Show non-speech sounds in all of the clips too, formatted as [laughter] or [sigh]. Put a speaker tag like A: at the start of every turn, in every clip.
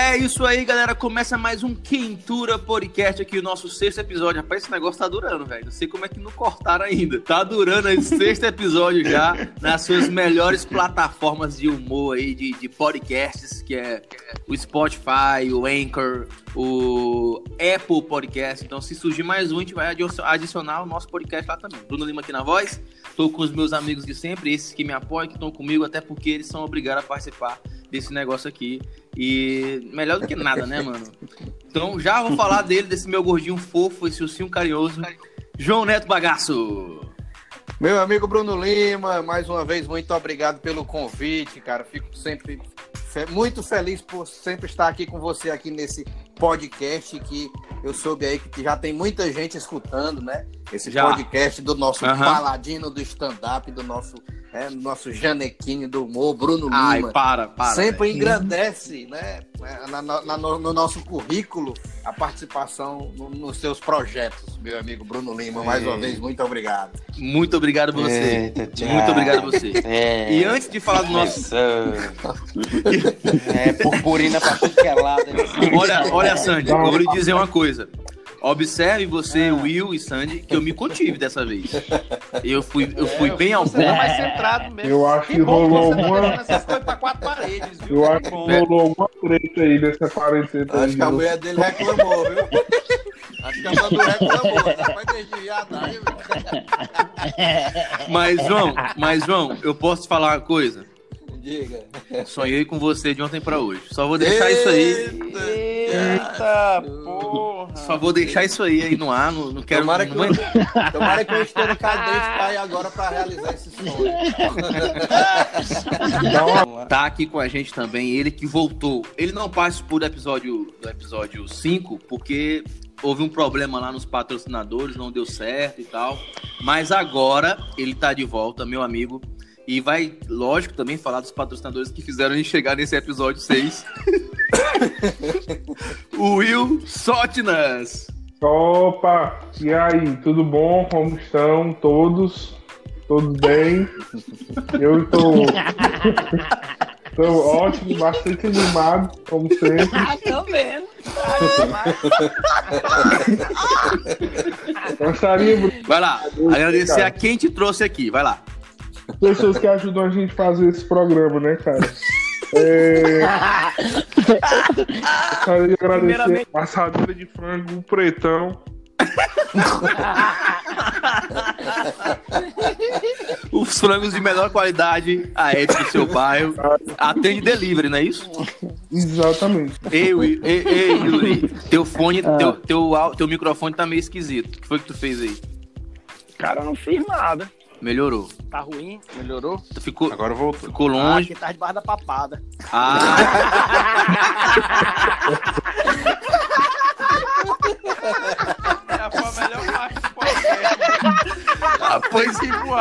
A: É isso aí, galera. Começa mais um Quintura Podcast aqui, o nosso sexto episódio. Rapaz, esse negócio tá durando, velho. Não sei como é que não cortaram ainda. Tá durando esse sexto episódio já nas suas melhores plataformas de humor aí, de, de podcasts, que é o Spotify, o Anchor, o Apple Podcast. Então, se surgir mais um, a gente vai adicionar o nosso podcast lá também. Bruno Lima aqui na voz. Tô com os meus amigos de sempre, esses que me apoiam, que estão comigo, até porque eles são obrigados a participar desse negócio aqui. E melhor do que nada, né, mano? Então já vou falar dele, desse meu gordinho fofo, esse ursinho carinhoso, João Neto Bagaço.
B: Meu amigo Bruno Lima, mais uma vez, muito obrigado pelo convite, cara. Fico sempre muito feliz por sempre estar aqui com você aqui nesse podcast que eu soube aí que já tem muita gente escutando, né? Esse já. podcast do nosso uhum. paladino do stand-up, do nosso é, nosso Janequine do humor, Bruno Lima.
A: Ai, para, para.
B: Sempre engrandece, né? Na, na, na, no nosso currículo, a participação no, nos seus projetos, meu amigo Bruno Lima. Mais uma vez, muito obrigado.
A: Muito obrigado a você. Eita, muito obrigado a você. É. E antes de falar do nosso.
B: é, purpurina pra tudo que é lado.
A: Olha, olha, Sandy, eu vou lhe dizer uma coisa. Observe você, ah. Will e Sandy, que eu me contive dessa vez. Eu fui, eu fui é, bem ao ponto. mais
C: centrado mesmo. Eu acho que, que rolou uma. Paredes, viu? Eu acho que rolou uma treta aí nessa quarentena.
B: Acho aí, que a mulher dele reclamou, viu? Acho que a mulher reclamou. Vai desviar daí,
A: Mas, João, mas, João, eu posso te falar uma coisa?
B: Diga.
A: Sonhei com você de ontem pra hoje. Só vou deixar Eita, isso
C: aí. Eita, porra.
A: Só vou deixar isso aí, aí no ar. Não, não quero.
B: Tomara que, eu, tomara que eu esteja cadente caia agora pra realizar esse sonho.
A: tá aqui com a gente também, ele que voltou. Ele não participou do episódio, do episódio 5, porque houve um problema lá nos patrocinadores, não deu certo e tal. Mas agora ele tá de volta, meu amigo. E vai, lógico, também falar dos patrocinadores que fizeram a gente chegar nesse episódio 6. [laughs] o Will Sotnas.
C: Opa! E aí, tudo bom? Como estão todos? Todos bem? Eu estou. [laughs] Estou ótimo, bastante animado, como sempre.
D: Ah, tô vendo.
C: Gostaria.
A: Vai lá, agradecer a quem te trouxe aqui, vai lá
C: pessoas que ajudam a gente a fazer esse programa, né, cara? É... Quero agradecer a assadura de frango, o pretão.
A: Os frangos de melhor qualidade, a época do seu bairro. Atende delivery, não é isso?
C: Exatamente.
A: Ei, ei, ei, Yuri, teu fone, ah. teu, teu, teu microfone tá meio esquisito. O que foi que tu fez aí?
D: Cara, eu não fiz nada.
A: Melhorou.
D: Tá ruim? Melhorou?
A: Ficou,
C: Agora voltou.
A: Ficou longe.
D: Ah, tá debaixo da papada.
A: Ah! [laughs]
C: é a melhor parte do podcast.
A: Ah,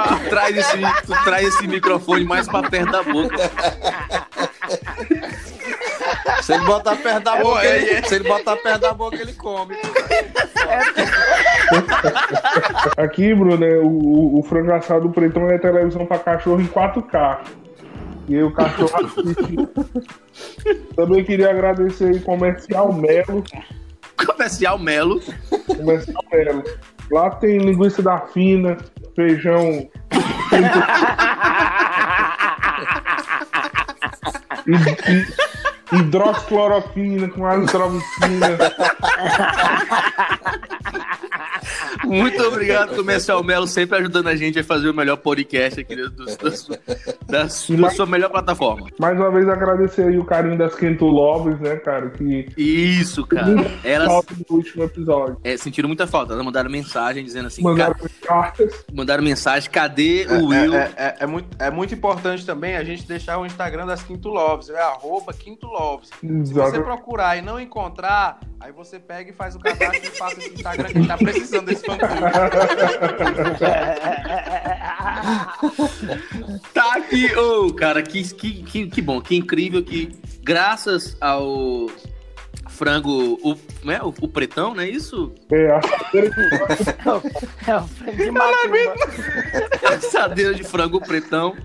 A: tu traz, esse, tu traz esse microfone mais pra perto da boca.
B: Se ele botar perto da boca, é, ele, é. se ele botar perto da boca, ele come. [laughs]
C: Aqui, Bruno, é, o, o frango assado pretão é televisão pra cachorro em 4K. E aí o cachorro assiste. Também queria agradecer aí Comercial Melo.
A: Comercial Melo.
C: Comercial Melo. Lá tem linguiça da fina, feijão. [laughs] e, e, hidroxicloroquina com azitromicina. [laughs]
A: Muito obrigado, Comercial Melo, sempre ajudando a gente a fazer o melhor podcast aqui do, do, da, da, sua melhor plataforma.
C: Mais uma vez agradecer aí o carinho das Quento Lobes, né, cara? Que
A: Isso, cara.
C: Elas no último episódio.
A: É, sentiram muita falta. Elas mandaram mensagem dizendo assim.
C: Mandaram cartas.
A: Mandaram mensagem, cadê é, o Will?
B: É, é, é, muito, é muito importante também a gente deixar o Instagram das Quinto Loves, é arroba Quinto Loves. Se você procurar e não encontrar, aí você pega e faz o cadastro e passa esse Instagram que tá precisando desse fã [laughs]
A: Tá aqui, ô, oh, cara, que, que, que, que bom, que incrível que graças ao frango, o, né, o, o pretão, não é isso?
C: É, a de
D: é, o frango de macumba.
A: assadeira [laughs] de frango pretão.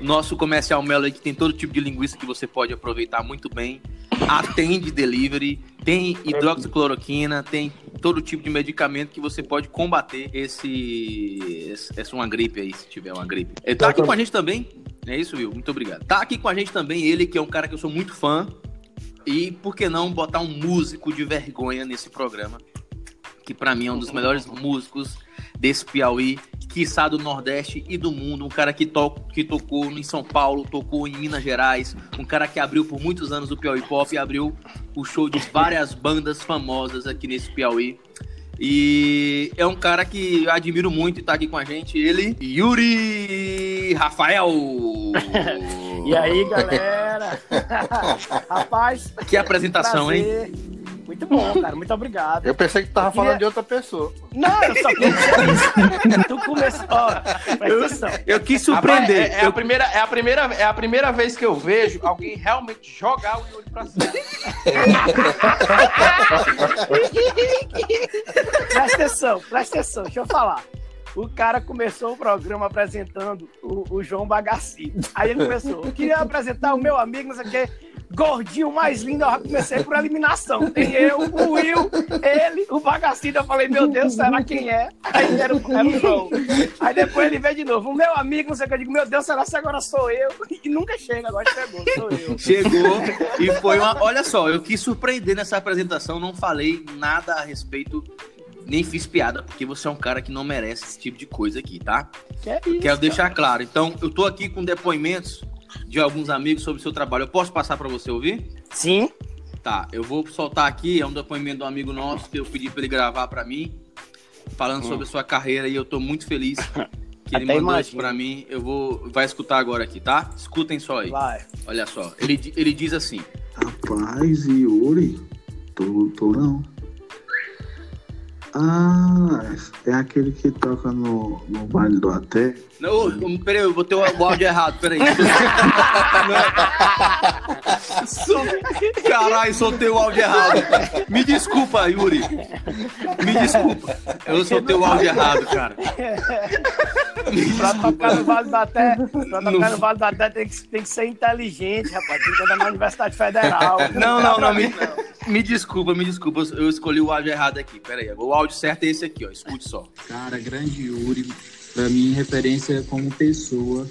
A: Nosso comercial Melo aí que tem todo tipo de linguiça que você pode aproveitar muito bem. atende delivery, tem hidroxicloroquina, tem todo tipo de medicamento que você pode combater esse, essa uma gripe aí, se tiver uma gripe. Ele tá aqui com a gente também, é isso, viu? Muito obrigado. Tá aqui com a gente também ele, que é um cara que eu sou muito fã, e por que não botar um músico de vergonha nesse programa, que pra mim é um dos melhores músicos desse Piauí, quiçá do Nordeste e do mundo, um cara que, to que tocou em São Paulo, tocou em Minas Gerais, um cara que abriu por muitos anos o Piauí Pop e abriu o show de várias bandas famosas aqui nesse Piauí. E é um cara que eu admiro muito e tá aqui com a gente, ele, Yuri Rafael. [laughs]
D: E aí, galera? [laughs] Rapaz,
A: Que apresentação, hein?
D: Muito bom, cara. Muito obrigado.
B: Eu pensei que tu tava
D: Eu queria-
B: falando de outra pessoa.
D: Não, eu só queria isso. Tu começou. Ó, atenção.
A: Eu quis
E: Rapaz,
A: surpreender.
E: é, é a
A: Eu-
E: primeira, é, a primeira, é a primeira vez que eu vejo alguém realmente jogar o Yuri pra cima.
D: Presta atenção, presta atenção, deixa eu falar. O cara começou o programa apresentando o, o João Bagaci. Aí ele começou, eu queria apresentar o meu amigo, não sei o quê, gordinho mais lindo. Eu já comecei por eliminação. Tem eu, o Will, ele, o Bagaci. Eu falei, meu Deus, será quem é? Aí era o, era o João. Aí depois ele veio de novo, o meu amigo, não sei o que. Eu digo, meu Deus, será que agora sou eu? E nunca chega, agora chegou, sou eu.
A: Chegou e foi uma. Olha só, eu quis surpreender nessa apresentação, não falei nada a respeito, nem fiz piada, porque você é um cara que não merece esse tipo de coisa aqui, tá?
D: Que é isso,
A: Quero deixar claro. Então, eu tô aqui com depoimentos de alguns amigos sobre o seu trabalho. Eu posso passar para você ouvir?
D: Sim,
A: Tá, eu vou soltar aqui, é um depoimento de um amigo nosso que eu pedi para ele gravar para mim, falando sobre a sua carreira e eu tô muito feliz [laughs] que ele
D: Até
A: mandou isso para mim. Eu vou vai escutar agora aqui, tá? Escutem só aí.
D: vai.
A: Olha só. Ele, ele diz assim:
F: Rapaz, Yuri, tô, tô não. Ah, é aquele que toca no, no Vale do Até.
A: Não, peraí, eu botei o, o áudio errado, peraí. [laughs] Caralho, soltei o áudio errado. Me desculpa, Yuri. Me desculpa. Eu soltei o áudio errado, cara.
D: Pra tocar no Vale da Até, pra tocar
A: No-
D: Vale da Até tem que, tem que ser inteligente, rapaz. Tem que andar na Universidade Federal.
A: Não, não, não, me, me desculpa, me desculpa. Eu escolhi o áudio errado aqui. Peraí, o áudio certo é esse aqui, ó. Escute só.
G: Cara, grande Yuri, pra mim, referência como pessoa.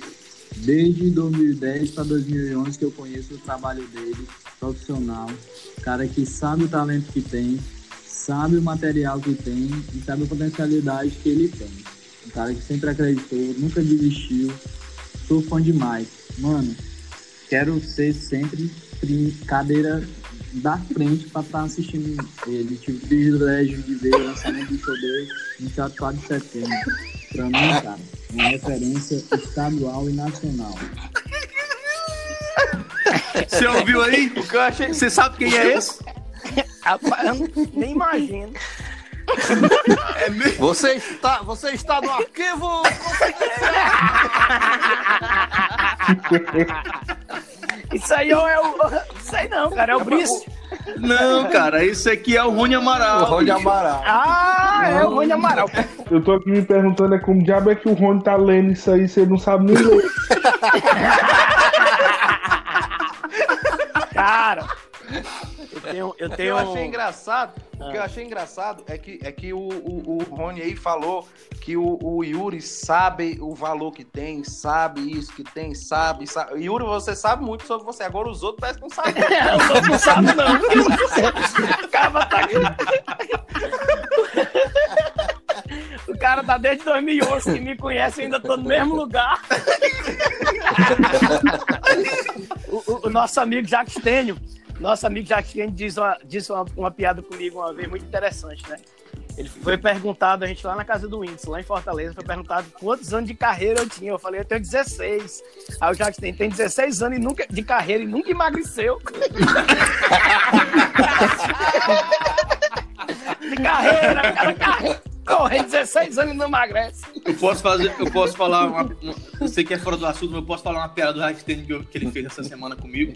G: Desde 2010 para 2011 que eu conheço o trabalho dele, profissional. Cara que sabe o talento que tem, sabe o material que tem e sabe a potencialidade que ele tem. Um cara que sempre acreditou, nunca desistiu. Sou fã demais. Mano, quero ser sempre cadeira da frente para estar assistindo ele. Tive o privilégio de ver o lançamento do show dele no Teatro 4 de Setembro. Pra mim, cara, é uma referência estadual e nacional.
A: Você ouviu aí?
E: O que eu achei.
A: Você sabe quem é esse?
D: Rapaz, nem imagino.
A: É mesmo?
B: Você está, você está no arquivo. [laughs]
D: Isso aí ou é o. Sei não, cara, é o Brice.
A: Não, cara, esse aqui é o Rony
B: O
A: Amaral.
B: Rony
A: bicho.
B: Amaral.
D: Ah, é o Rony Amaral.
C: Eu tô aqui me perguntando é como diabo é que o Rony tá lendo isso aí, você não sabe nem ler. [laughs]
D: tenho. Eu
E: O que
D: tenho
E: eu achei engraçado, o
D: Ah.
E: que eu achei engraçado é que, é que o, o, o Rony aí falou que o, o Yuri sabe o valor que tem, sabe isso que tem, sabe, sabe. Yuri, você sabe muito sobre você. Agora os outros parece que não sabem. [laughs]
D: Eu não sabe, não. [laughs] O cara tá aqui. [laughs] O cara tá desde 2011 que me conhece, ainda tô no mesmo lugar. O, o- o nosso amigo Jacques Tênio, nosso amigo Jacques Tênio diz, uma, disse uma, uma piada comigo uma vez muito interessante, né? Ele foi perguntado, a gente lá na casa do Índice, lá em Fortaleza, foi perguntado quantos anos de carreira eu tinha. Eu falei, eu tenho 16. Aí o Jacques Tênio tem 16 anos e nunca, de carreira e nunca emagreceu. [laughs] de carreira, cara, carreira. Corre 16 anos e não emagrece.
A: Eu posso fazer, eu posso falar uma, uma- eu sei que é fora do assunto, mas eu posso falar uma piada do Raikkonen que, eu- que ele fez essa semana comigo.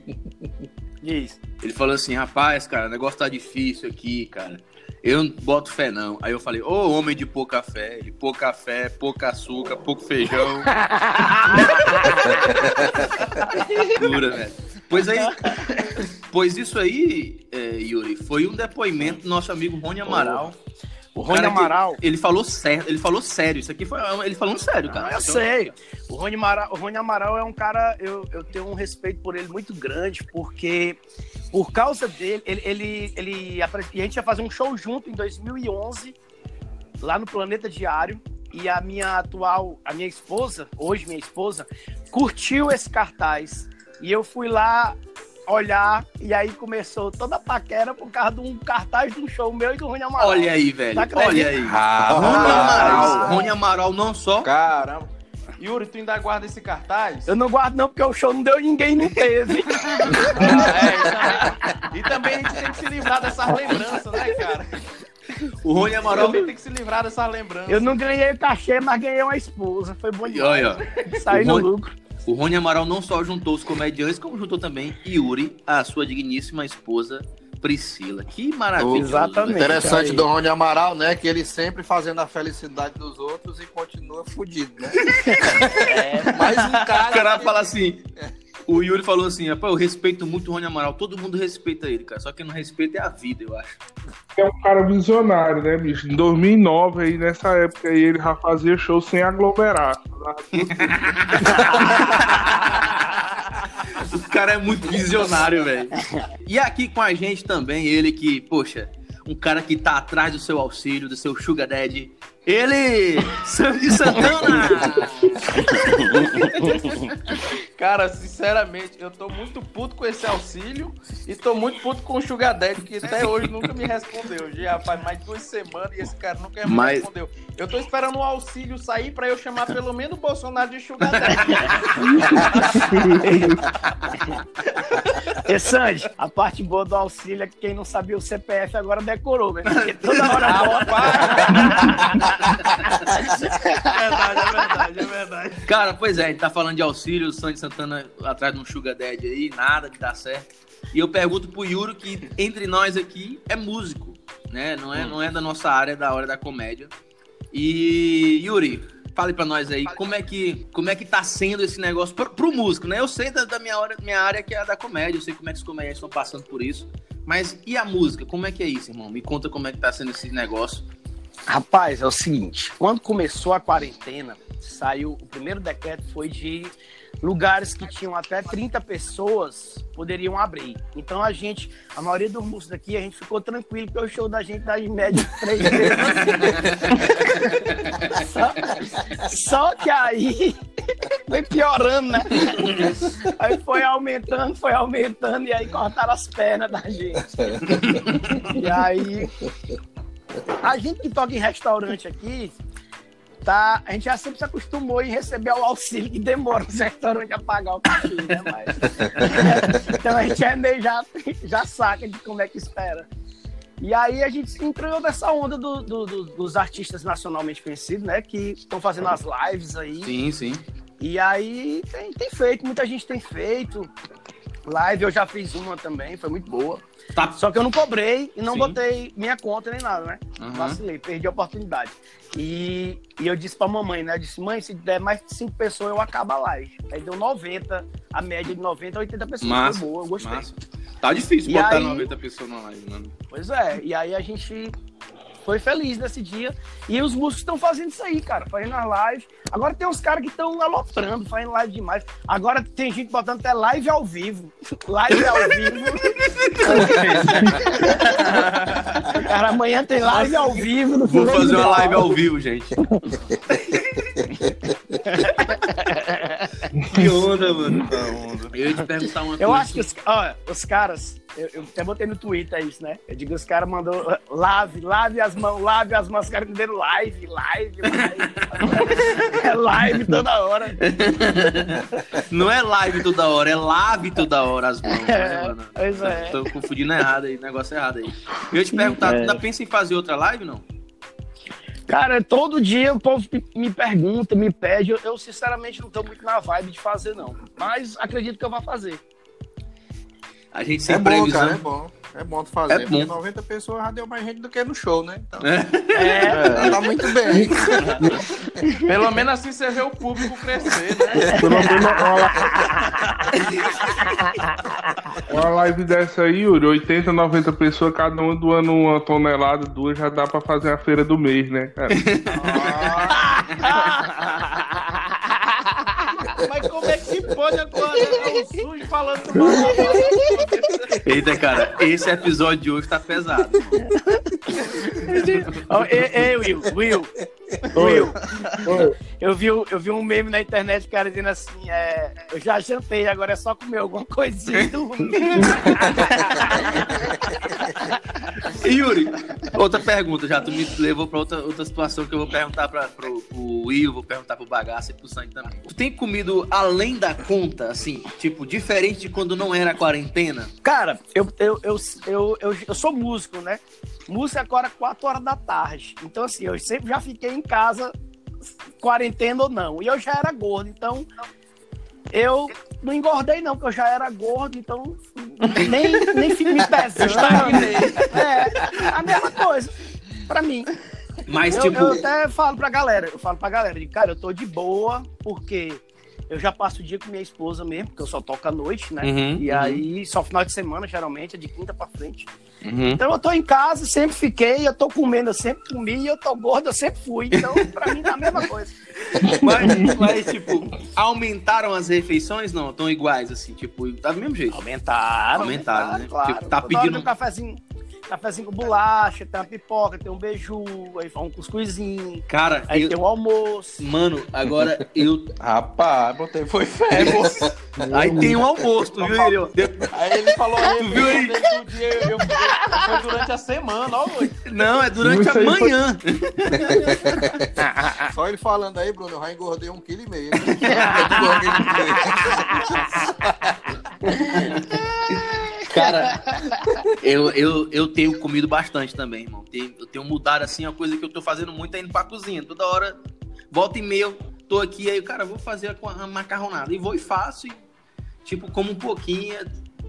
D: Diz.
A: Ele falou assim, rapaz, cara, o negócio tá difícil aqui, cara. Eu não boto fé, não. Aí eu falei, ô homem de pouca fé, ele pouca fé, pouca açúcar, pouco feijão. [laughs] Dura, velho. Pois aí, Pois isso aí, é, Yuri, foi um depoimento do nosso amigo Rony Amaral.
D: O Rony
A: Cara que-
D: Amaral.
A: Ele falou sério, ele falou sério. Isso aqui foi ele falando sério, cara.
D: Não, eu
A: Então,
D: sei. O Rony, Amaral, o Rony Amaral é um cara, eu, eu tenho um respeito por ele muito grande, porque por causa dele, ele, ele, ele e a gente ia fazer um show junto em 2011, lá no Planeta Diário, e a minha atual, a minha esposa, hoje minha esposa, curtiu esse cartaz. E eu fui lá olhar, e aí começou toda a paquera por causa de um cartaz de um show meu e do Rony Amaral.
A: Olha aí, velho.
D: Acredito.
A: Olha aí.
E: Ah,
A: Rony Amaral. Rony Amaral não só.
E: Caramba. Yuri, tu ainda guarda esse cartaz?
D: Eu não guardo não, porque o show não deu ninguém, não teve.
E: Ah, [laughs] é, e, também, e também a gente tem que se livrar dessas lembranças, né, cara?
A: O Rony Amaral.
E: Também tem que se livrar dessas lembranças.
D: Eu não ganhei o cachê, mas ganhei uma esposa. Foi
A: olha, ó,
D: Saí no
A: Rony-
D: lucro.
A: O Rony Amaral não só juntou os comediantes, como juntou também Yuri, a sua digníssima esposa Priscila. Que maravilha.
D: Exatamente.
B: Interessante
D: aí.
B: do Rony Amaral, né? Que ele sempre fazendo a felicidade dos outros e continua fudido, né? [laughs]
D: É,
B: Mais um
A: O
B: cara.
A: cara
B: que-
A: fala assim. O Yuri falou assim, rapaz, eu respeito muito o Rony Amaral, todo mundo respeita ele, cara. Só que não respeita é a vida, eu acho.
C: É um cara visionário, né, bicho? Em 2009, aí, nessa época aí, ele já fazia show sem aglomerar. [laughs]
A: O cara é muito visionário, velho. E aqui com a gente também, ele que, poxa, um cara que tá atrás do seu auxílio, do seu Sugar Daddy. Ele, Sandy Santana! [laughs] [laughs]
E: Cara, sinceramente, eu tô muito puto com esse auxílio e tô muito puto com o Sugar Daddy, que até hoje nunca me respondeu. Já faz mais de duas semanas e esse cara nunca me
A: Mas-
E: respondeu. Eu tô esperando o auxílio sair pra eu chamar pelo menos o Bolsonaro de Sugar Daddy. [laughs]
D: E Sandy, a parte boa do auxílio é que quem não sabia o CPF agora decorou, né? Porque toda hora bota. [laughs]
E: é verdade, é verdade, é verdade.
A: Cara, pois é, a gente tá falando de auxílio, o Sandy Santana atrás de um Sugar Daddy aí, nada que dá certo. E eu pergunto pro Yuri que entre nós aqui é músico, né? Não é, não é da nossa área, é da hora da comédia. E Yuri, fale pra nós aí, como é que, como é que tá sendo esse negócio pro, pro músico, né? Eu sei da, da minha, hora, minha área que é a da comédia, eu sei como é que os comediantes estão passando por isso. Mas e a música? Como é que é isso, irmão? Me conta como é que tá sendo esse negócio.
D: Rapaz, é o seguinte, quando começou a quarentena, saiu, o primeiro decreto foi de lugares que tinham até 30 pessoas poderiam abrir. Então a gente, a maioria dos músicos daqui, a gente ficou tranquilo, porque o show da gente dá em média três vezes. [laughs] só, só que aí foi piorando, né? Aí foi aumentando, foi aumentando, e aí cortaram as pernas da gente. [laughs] E aí a gente que toca em restaurante aqui, tá, a gente já sempre se acostumou em receber o auxílio que demora os restaurantes a pagar o cachê, né? Mas... [laughs] então a gente é meio já, já saca de como é que espera. E aí a gente entrou nessa onda do- do- do- dos artistas nacionalmente conhecidos, né? Que estão fazendo as lives aí.
A: Sim, sim.
D: E aí tem, tem feito, muita gente tem feito. Live eu já fiz uma também, foi muito boa.
A: Tá.
D: Só que eu não cobrei e não
A: Sim.
D: botei minha conta nem nada, né?
A: Uhum.
D: Vacilei, perdi a oportunidade. E, e eu disse pra mamãe, né? Eu disse, mãe, se der mais de 5 pessoas, eu acabo a live. Aí deu 90, a média de 90 a 80 pessoas.
A: Massa,
D: Foi boa, eu gostei.
A: Massa. Tá difícil
D: E
A: botar
D: aí-
A: 90 pessoas na live, mano.
D: Pois é, e aí a gente foi feliz nesse dia. E os músicos estão fazendo isso aí, cara, fazendo as lives. Agora tem uns caras que estão aloprando, fazendo live demais. Agora tem gente botando até live ao vivo. [laughs] Live ao vivo. [laughs] cara, amanhã tem live ao vivo. No
A: Vou fazer uma live ao vivo, gente. [laughs] que onda, mano. Eu ia te perguntar uma
D: Eu
A: coisa.
D: acho que os, ó, os caras, eu, eu até botei no Twitter isso, né? Eu digo, os caras mandou lave, lave as mãos, lave as mãos, os caras entenderam live, live, live. [laughs] é live toda hora.
A: Não é live toda hora, é lave toda hora as mãos, né,
D: É,
A: mano?
D: pois é.
A: Tô confundindo errado aí, negócio errado aí. Eu ia te perguntar, tu
D: É.
A: ainda pensa em fazer outra live, não?
D: Cara, todo dia o povo me- pergunta, me pede. Eu, eu, sinceramente não tô muito na vibe de fazer, não. Mas acredito que eu vou fazer.
A: A gente sem
B: É bom,
A: previsão.
B: cara, é bom. É bom tu fazer.
A: É bom.
B: porque 90 pessoas já deu mais gente do que no show, né? Então,
D: É,
B: tá muito bem. [laughs]
E: Pelo menos assim você vê o público crescer, né?
C: Pelo menos uma, li- [laughs] uma live dessa aí, Yuri, 80, 90 pessoas, cada uma doando uma tonelada, duas, já dá pra fazer a feira do mês, né, cara? [laughs]
E: Mas como é que pode agora? O sujo falando do mal.
A: Eita, cara, esse episódio de hoje tá pesado.
D: Ei, ei, Will, Will, Will. Eu vi, eu vi um meme na internet, cara, dizendo assim, é, eu já jantei, agora é só comer alguma coisinha e dormir. [laughs]
A: Yuri, outra pergunta já, tu me levou pra outra, outra situação que eu vou perguntar pra, pro, pro Will, vou perguntar pro Bagaço e pro Sandy também. Tu tem comido além da conta, assim, tipo, diferente de quando não era quarentena?
D: Cara, eu, eu, eu, eu, eu, eu sou músico, né? Música agora 4 horas da tarde. Então, assim, eu sempre já fiquei em casa, quarentena ou não. E eu já era gordo, então eu não engordei, não, porque eu já era gordo, então nem, nem fico me pesando. É, a mesma coisa, pra mim.
A: Mas,
D: Eu,
A: tipo,
D: eu até falo pra galera, eu falo pra galera, de, cara, eu tô de boa, porque eu já passo o dia com minha esposa mesmo, porque eu só toco à noite, né?
A: Uhum,
D: e
A: uhum.
D: aí, só final de semana, geralmente, é de quinta pra frente.
A: uhum.
D: Então eu tô em casa, sempre fiquei, eu tô comendo, eu sempre comi, eu tô gordo, eu sempre fui. Então, pra mim, tá a mesma coisa. [laughs]
A: mas, mas, tipo, aumentaram as refeições? Não, estão iguais, assim, tipo, tá do mesmo jeito.
D: Aumentaram.
A: Aumentaram, né?
D: Claro.
A: Tipo, tá pedindo-
D: um cafezinho, cafezinho com bolacha, tem uma pipoca, tem um beiju, aí faz um cuscuzinho,
A: Cara,
D: aí
A: eu-
D: tem um almoço.
A: mano, agora eu. [laughs]
E: Rapaz, botei, foi fé, moço. [laughs]
A: Aí tem um almoço, tu viu? De-
E: Aí ele falou aí,
A: Tu viu aí?
E: dia, eu, eu, foi durante a semana, ó.
A: Não, é durante a
C: Isso aí foi-
A: manhã. [laughs]
B: Só ele falando aí, Bruno, eu já engordei um quilo e meio.
A: Cara, [laughs] eu, eu, eu tenho comido bastante também, irmão. Tenho- Eu tenho mudado assim, uma coisa que eu tô fazendo muito é indo pra cozinha. Toda hora, volta e meia, tô aqui, aí, cara, vou fazer com a macarronada. E vou e faço, e, tipo, como um pouquinho.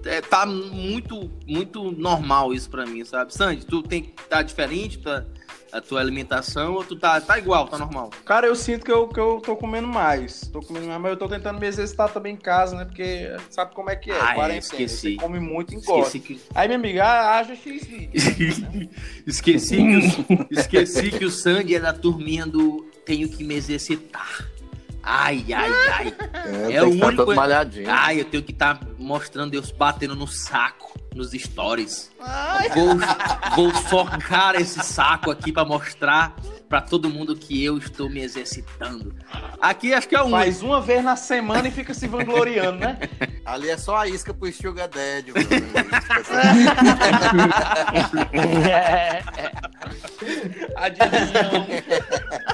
A: É, tá muito, muito normal isso pra mim, sabe? Sandy, tu tem tá diferente tá, a tua alimentação ou tu tá, tá igual, tá normal?
E: Cara, eu sinto que eu, que eu tô comendo mais. Tô comendo mais, mas eu tô tentando me exercitar também em casa, né? Porque sabe como é que é?
A: Ah, é,
E: quarentena.
A: esqueci.
E: Você come muito e engorda.
A: Esqueci que,
E: Aí, minha amiga, ah, haja X vídeo. [laughs]
A: esqueci, que o, esqueci que o Sandy é da turminha do tenho que me exercitar. Ai, ai, ai.
B: É,
A: É o único-
B: malhadinho.
A: Ai, eu tenho que estar mostrando Deus batendo no saco, nos stories. Vou, vou focar esse saco aqui pra mostrar pra todo mundo que eu estou me exercitando. Aqui acho que é único.
E: Faz uma vez na semana e fica se vangloriando, né? [laughs]
B: Ali é só a isca pro Sugar Daddy. [laughs]
E: Adivinha.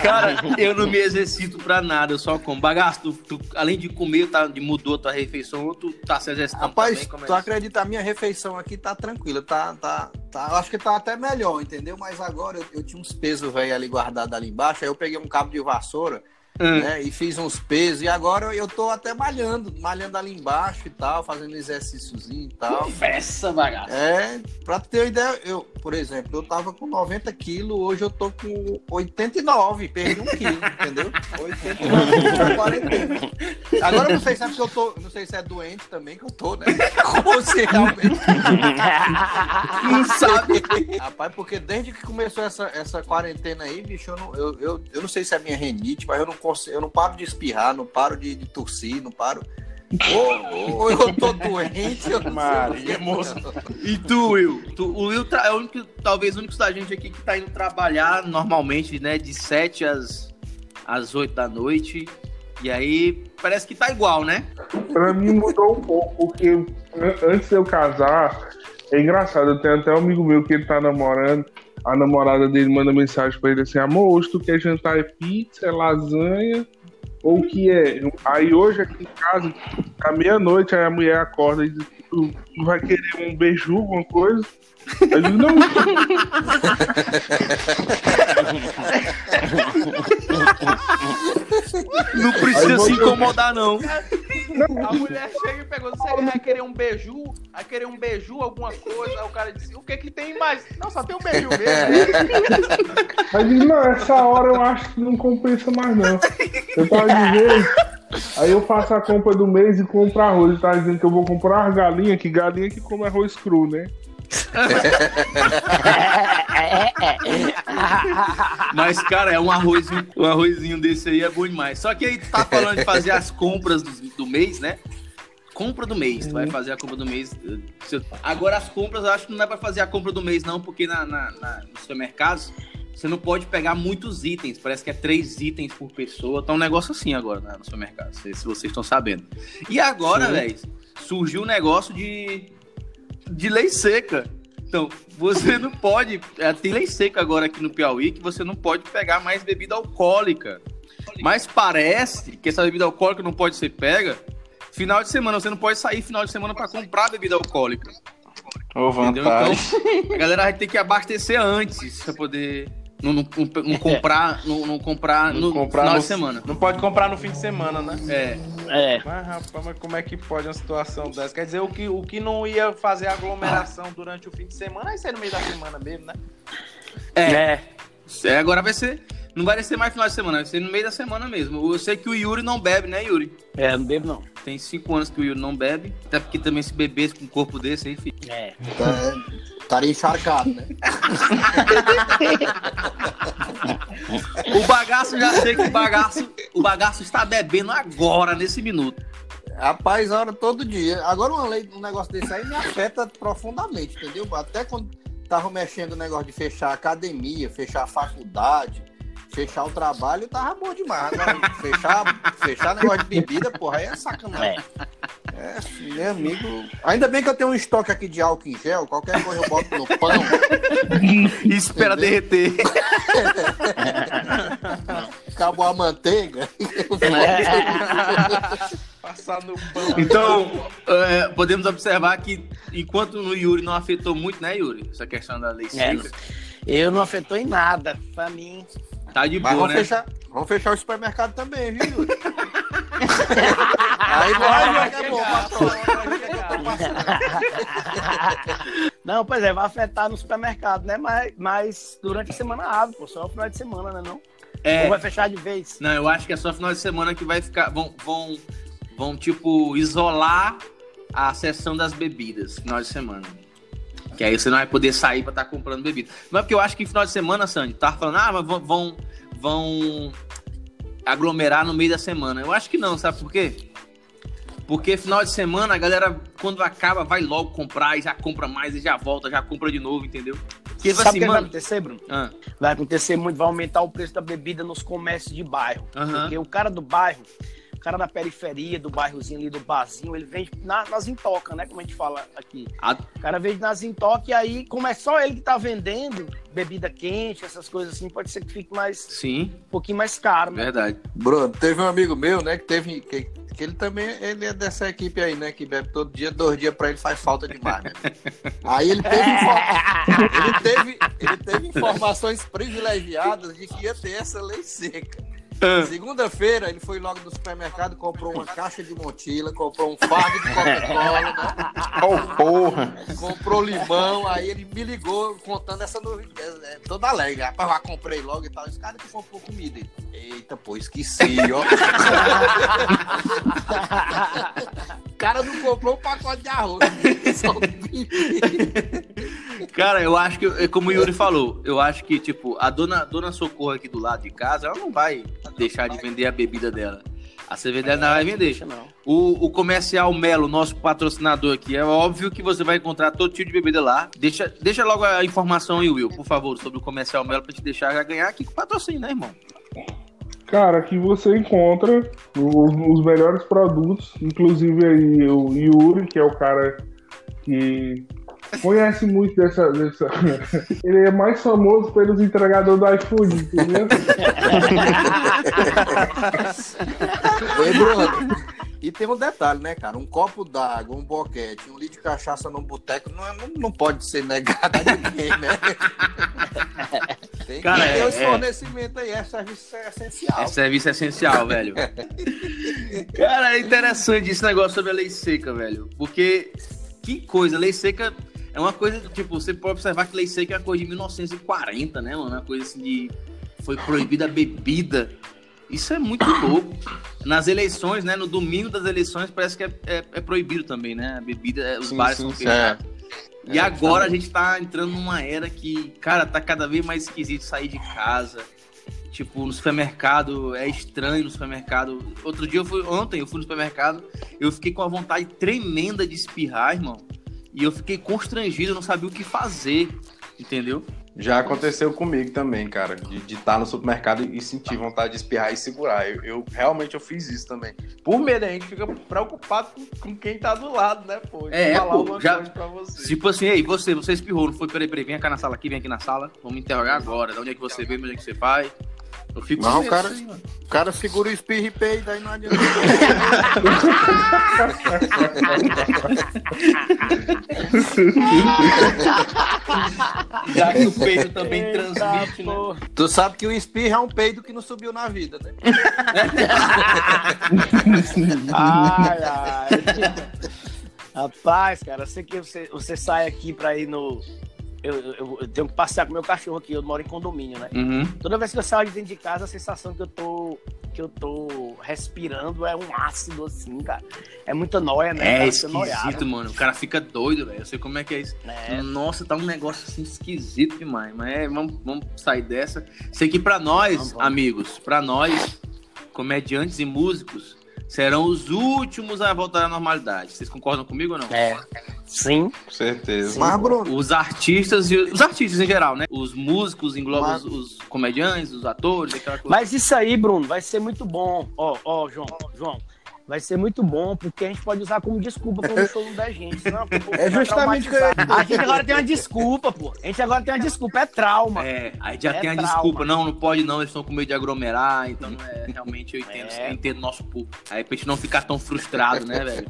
A: Cara, eu não me exercito pra nada, eu só como. Bagaço, tu, tu, além de comer, tá, de mudou a tua refeição, ou tu tá se exercitando
B: Rapaz,
A: também? Como é
B: tu
A: isso?
B: acredita, a minha refeição aqui tá tranquila, tá, tá, tá, acho que tá até melhor, entendeu? Mas agora eu, eu tinha uns pesos velho ali guardados ali embaixo, aí eu peguei um cabo de vassoura,
A: Hum.
B: né, e fiz uns pesos, e agora eu tô até malhando, malhando ali embaixo e tal, fazendo exercíciozinho e tal.
A: Conversa, bagaço.
B: É, pra ter uma ideia, eu, por exemplo, eu tava com 90 quilos, hoje eu tô com 89, perdi um quilo, [laughs] entendeu? 89 pra 40. Agora eu não sei se é porque eu tô, não sei se é doente também que eu tô, né? [laughs] Ou se realmente. [laughs]
A: Não sabe.
B: Rapaz, porque desde que começou essa, essa quarentena aí, bicho, eu não, eu, eu, eu não sei se é minha renite, mas eu não eu não paro de espirrar, não paro de, de tossir, não paro. Ou, ou eu tô doente, eu não
E: Maria.
A: E tu, Will? Tu- o Will é o único, talvez o único da gente aqui que tá indo trabalhar normalmente, né? De 7 às, às 8 da noite. E aí, parece que tá igual, né?
C: Pra mim mudou um pouco, porque an- antes de eu casar, é engraçado, eu tenho até um amigo meu que ele tá namorando, a namorada dele manda mensagem pra ele assim, amor, hoje tu quer jantar é pizza, é lasanha, ou o que é? Aí hoje aqui em casa, à meia-noite, aí a mulher acorda e diz, tu, tu vai querer um beijo, alguma coisa? Eu digo, não,
A: Não precisa
C: Aí
A: se
C: você-
A: incomodar, não.
E: A mulher chega e pergunta, você vai querer um beiju? Vai querer um beiju, alguma coisa? Aí o cara disse, o que que tem mais? Não, só tem um beiju mesmo. né?
C: Aí diz, não, essa hora eu acho que não compensa mais não. Eu tava dizendo, aí eu faço a compra do mês e compro arroz. Ele tá dizendo que eu vou comprar galinha, que galinha que come arroz cru, né? [laughs]
A: Mas, cara, é um arrozinho, um arrozinho desse aí é bom demais. Só que aí tu tá falando de fazer as compras do, do mês, né? Compra do mês, tu vai fazer a compra do mês. eh, Agora as compras, eu acho que não dá pra fazer a compra do mês, não, porque na, na, na- nos supermercados você não pode pegar muitos itens. Parece que é três itens por pessoa. Tá um negócio assim agora né, no supermercado. Se vocês estão sabendo. E agora, velho, surgiu um negócio de, de lei seca. Então, você não pode. é, tem lei seca agora aqui no Piauí que você não pode pegar mais bebida alcoólica. Mas parece que essa bebida alcoólica não pode ser pega final de semana. Você não pode sair final de semana para comprar bebida alcoólica.
E: Ô,
A: Entendeu?
E: vantagem.
A: Então, a galera vai ter que abastecer antes pra poder. Não, não- não- não comprar, não, não comprar
E: Não
A: no
E: comprar
A: final
E: no-
A: de semana.
E: Não pode comprar no fim de semana, né?
A: É.
D: É.
E: Mas, rapaz, mas como é que pode uma situação dessa? Quer dizer, o que, o que não ia fazer aglomeração durante o fim de semana, vai ser no meio da semana mesmo, né?
A: É. É, agora vai ser. Não vai ser mais final de semana, vai ser no meio da semana mesmo. Eu sei que o Yuri não bebe, né, Yuri?
D: É, não bebo não.
A: Tem cinco anos que o Yuri não bebe. Até porque também se bebesse com um corpo desse aí, filho.
D: É.
B: É, estaria encharcado, né?
A: O bagaço, já sei que o bagaço, o bagaço está bebendo agora, nesse minuto.
B: Rapaz, hora todo dia. Agora uma lei, um negócio desse aí me afeta profundamente, entendeu? Até quando tava mexendo no negócio de fechar a academia, fechar a faculdade, fechar o trabalho, tava bom demais. Agora, fechar, fechar negócio de bebida, porra, aí é sacanagem. É, meu amigo. Ainda bem que eu tenho um estoque aqui de álcool em gel, qualquer coisa eu boto no pão.
A: E [laughs] espera
B: Entendeu?
A: derreter. [laughs]
B: Acabou a manteiga. [laughs]
E: Passar no pão.
A: Então, é, podemos observar que enquanto no Yuri não afetou muito, né, Yuri? Essa questão da lei
D: É. Eu não afetou em nada. Pra mim.
A: Tá de
B: Mas
A: boa,
B: vamos,
A: né?
B: fechar, vamos fechar o supermercado também, viu, Yuri? Aí vai é bom.
D: Não, pois é, vai afetar no supermercado, né? Mas, mas durante a semana abre, pô. Só o final de semana, né? Não? Ou
A: É,
D: vai fechar de vez?
A: não, eu acho que é só final de semana que vai ficar. Vão, vão, vão tipo, isolar a sessão das bebidas, final de semana. Que aí você não vai poder sair pra estar comprando bebida. Não é porque eu acho que final de semana, Sandy, tava falando, ah, mas vão, vão, aglomerar no meio da semana. Eu acho que não, sabe por quê? Porque final de semana a galera, quando acaba, vai logo comprar e já compra mais e já volta, já compra de novo, entendeu? Porque
D: Sabe o
A: assim,
D: que vai
A: mano.
D: acontecer, Bruno?
A: Ah,
D: Vai acontecer muito, vai aumentar o preço da bebida nos comércios de bairro. Porque o cara do bairro, cara da periferia, do bairrozinho ali, do barzinho, ele vende na- nas intocas, né? Como a gente fala aqui.
A: a-
D: O cara vende nas intocas e aí, como é só ele que tá vendendo bebida quente, essas coisas assim, pode ser que fique mais,
A: sim,
D: um pouquinho mais caro, né?
A: verdade.
B: Bruno, teve um amigo meu, né, que teve. Que, que ele também ele é dessa equipe aí, né? Que bebe todo dia, dois dias pra ele faz falta demais. [laughs] Né? Aí ele teve, ele, teve, ele teve informações privilegiadas de que ia ter essa lei seca. Segunda-feira ele foi logo no supermercado, comprou uma caixa de mochila, comprou um fardo de Coca-Cola, né? [laughs]
E: Oh, porra.
B: comprou limão, aí ele me ligou contando essa novidade, é, toda alegre. Rapaz, já comprei logo e tal. Esse cara que comprou comida. Ele, Eita, pô, esqueci, ó. o [laughs] cara não comprou um pacote de arroz. [laughs] Só
A: Cara, eu acho que, é como o Yuri falou, eu acho que, tipo, a dona, dona Socorro aqui do lado de casa, ela não vai deixar de vender a bebida dela. A cerveja dela não vai vender.
D: Deixa não.
A: O, o comercial Melo, nosso patrocinador aqui, é óbvio que você vai encontrar todo tipo de bebida lá. Deixa, deixa logo a informação aí, Will, por favor, sobre o comercial Melo, pra te deixar já ganhar aqui com patrocínio, né, irmão?
C: Cara, aqui você encontra o- os melhores produtos, inclusive aí o Yuri, que é o cara que conhece muito dessa. dessa... Ele é mais famoso pelos entregadores do iFood, entendeu?
B: Ei, Bruno. E tem um detalhe, né, cara? Um copo d'água, um boquete, um litro de cachaça no boteco não, é- não, não pode ser negado a ninguém, né? tem
A: Cara,
B: que ter
A: é-
B: os
A: é.
B: fornecimentos aí, é serviço essencial.
A: É serviço essencial, velho. [laughs] Cara, é interessante esse negócio sobre a lei seca, velho. Porque, que coisa, lei seca é uma coisa, tipo, você pode observar que lei seca é uma coisa de 1940, né, mano? Uma coisa assim de. Foi proibida a bebida. Isso é muito louco. Nas eleições, né? No domingo das eleições, parece que é, é- é proibido também, né? A bebida, é, os
B: Sim,
A: bares
B: sim,
A: são
B: sim.
A: fechados. E
B: É,
A: agora a
B: exatamente.
A: gente tá entrando numa era que, cara, tá cada vez mais esquisito sair de casa. Tipo, no supermercado, é estranho no supermercado. Outro dia eu fui, ontem eu fui no supermercado, eu fiquei com a vontade tremenda de espirrar, irmão. E eu fiquei constrangido, eu não sabia o que fazer, entendeu?
E: Já aconteceu comigo também, cara, de estar no supermercado e sentir vontade de espirrar e segurar. Eu, eu- realmente eu fiz isso também. Por medo, a gente fica preocupado com, com quem tá do lado, né, pô? De
A: É,
E: falar
A: pô, já-
E: pra você.
A: Tipo assim, ei, você, você espirrou, não foi? Peraí, peraí, vem cá na sala aqui, vem aqui na sala, vamos interrogar agora. De onde é que você veio, de onde é que você vai? Eu fico
B: Não,
A: medo
B: cara.
A: mano.
B: O cara segura o espirro e peida, aí não adianta.
A: Já que o peito também
D: Eita,
A: transmite, né?
B: tu sabe que o espirro é um peido que não subiu na vida, né? [laughs]
D: Ai, ai. [laughs] Rapaz, cara, eu sei que você, você sai aqui pra ir no. Eu, eu- eu tenho que passear com meu cachorro aqui, eu moro em condomínio, né?
A: Uhum.
D: Toda vez que eu saio de dentro de casa, a sensação que eu tô, que eu tô respirando é um ácido, assim, cara. É muita noia, né?
A: É
D: noiado,
A: esquisito, mano. O cara fica doido, velho. Eu sei como é que é isso.
D: né?
A: Nossa, tá um negócio assim esquisito demais. Mas é, vamos, vamos sair dessa. Sei que pra nós,
D: Vamos, vamos.
A: amigos, pra nós, comediantes e músicos, serão os últimos a voltar à normalidade. Vocês concordam comigo ou não?
D: É. Sim.
E: Com certeza.
B: Mas, Bruno,
A: Os artistas e os artistas em geral, né? Os músicos englobam
B: Mas-
A: os, os comediantes, os atores, aquela coisa.
D: Mas isso aí, Bruno, vai ser muito bom. Ó, ó, João, João. Vai ser muito bom, porque a gente pode usar como desculpa quando o show não der gente. Senão, pô,
B: É justamente o que eu ia
D: traumatizar. A gente agora tem uma desculpa, pô. A gente agora tem uma desculpa, é trauma.
A: É, aí já
D: É
A: tem a
D: trauma.
A: desculpa, não, não pode não, eles estão com medo de aglomerar, então é, realmente eu entendo,
D: É.
A: eu entendo nosso público. Aí pra gente não ficar tão frustrado, né, velho?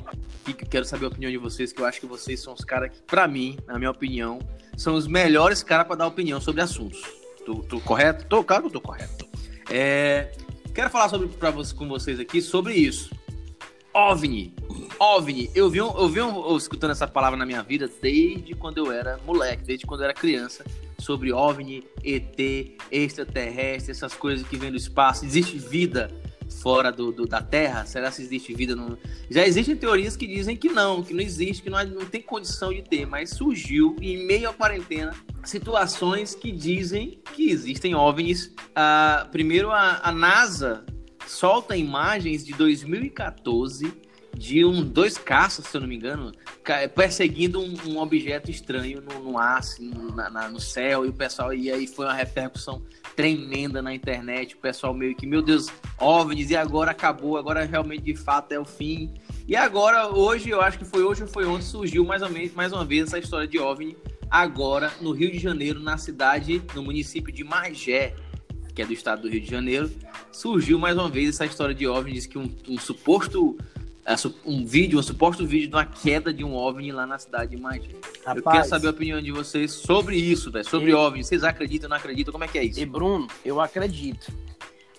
A: E quero saber a opinião de vocês, que eu acho que vocês são os caras que, pra mim, na minha opinião, são os melhores caras pra dar opinião sobre assuntos. Tô, tô correto? Tô, claro que eu tô correto. É, quero falar sobre, pra, com vocês aqui sobre isso. OVNI. OVNI. Eu vi, um, eu vi um, eu escutando essa palavra na minha vida desde quando eu era moleque, desde quando eu era criança, sobre OVNI, ET, extraterrestre, essas coisas que vêm do espaço. Existe vida fora do, do- da Terra? Será que existe vida no... Já existem teorias que dizem que não, que não existe, que não, não tem condição de ter, mas surgiu em meio à quarentena situações que dizem que existem OVNIs. Ah, primeiro, a, a NASA solta imagens de 2014 de um dois caças, se eu não me engano, perseguindo um, um objeto estranho no, no ar, assim, na- no céu, e o pessoal, e aí foi uma repercussão tremenda na internet, o pessoal meio que, meu Deus, OVNIs, e agora acabou, agora realmente de fato é o fim. E agora, hoje, eu acho que foi hoje ou foi ontem, surgiu mais ou menos, mais uma vez essa história de OVNI, agora no Rio de Janeiro, na cidade, no município de Magé, que é do estado do Rio de Janeiro, surgiu mais uma vez essa história de OVNI, diz que um, um suposto é, um vídeo, um suposto vídeo de uma queda de um OVNI lá na cidade de Magé. Eu
D: Rapaz,
A: saber a opinião de vocês sobre isso, velho, sobre
D: E-
A: OVNI. Vocês acreditam, não acreditam? Como é que é isso?
D: E Bruno, eu acredito.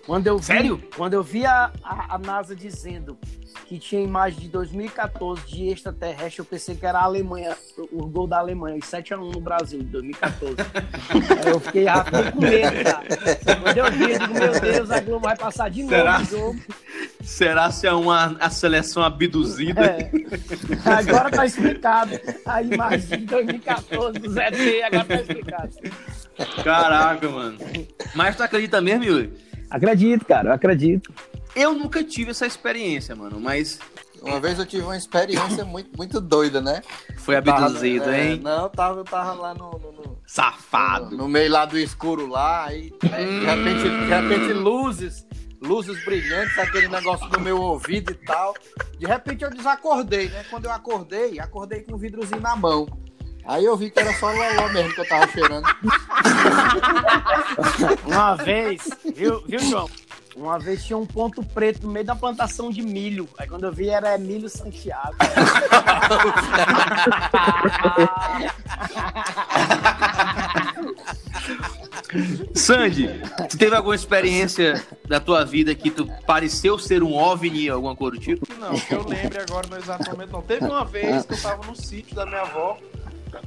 D: Quando eu vi,
A: Sério?
D: Quando eu vi a, a, a NASA dizendo que tinha imagem de 2014 de extraterrestre, eu pensei que era a Alemanha, o, gol da Alemanha, 7x1 no Brasil, de 2014. [laughs] Aí eu fiquei, já fiquei com medo, cara. Quando eu vi, eu digo, meu Deus, a Globo vai passar de novo
A: Será?
D: o jogo.
A: Será se é uma a seleção abduzida?
D: É. Agora tá explicado. A imagem de 2014 do Zé T, agora tá explicado.
A: Caraca, mano. Mas tu acredita mesmo, Yuri?
D: Acredito, cara, eu acredito.
A: Eu nunca tive essa experiência, mano, mas
B: uma vez eu tive uma experiência [coughs] muito, muito doida, né?
A: foi
B: Tava-
A: abduzido,
B: é,
A: hein?
B: Não, eu tava, tava lá no, no- no-
A: Safado.
B: no meio lá do escuro lá, e aí, de repente, de repente luzes, luzes brilhantes, aquele negócio no meu ouvido e tal. De repente eu desacordei, né? Quando eu acordei, acordei com um vidrozinho na mão. Aí eu vi que era só loló mesmo que eu tava cheirando. [laughs]
D: Uma vez, viu, viu João? Uma vez tinha um ponto preto no meio da plantação de milho. Aí quando eu vi era Emílio Santiago. [laughs]
A: Sandy, tu teve alguma experiência da tua vida que tu pareceu ser um OVNI, alguma coisa do tipo?
E: Não, que eu lembre agora no exato momento não. Teve uma vez que eu tava no sítio da minha avó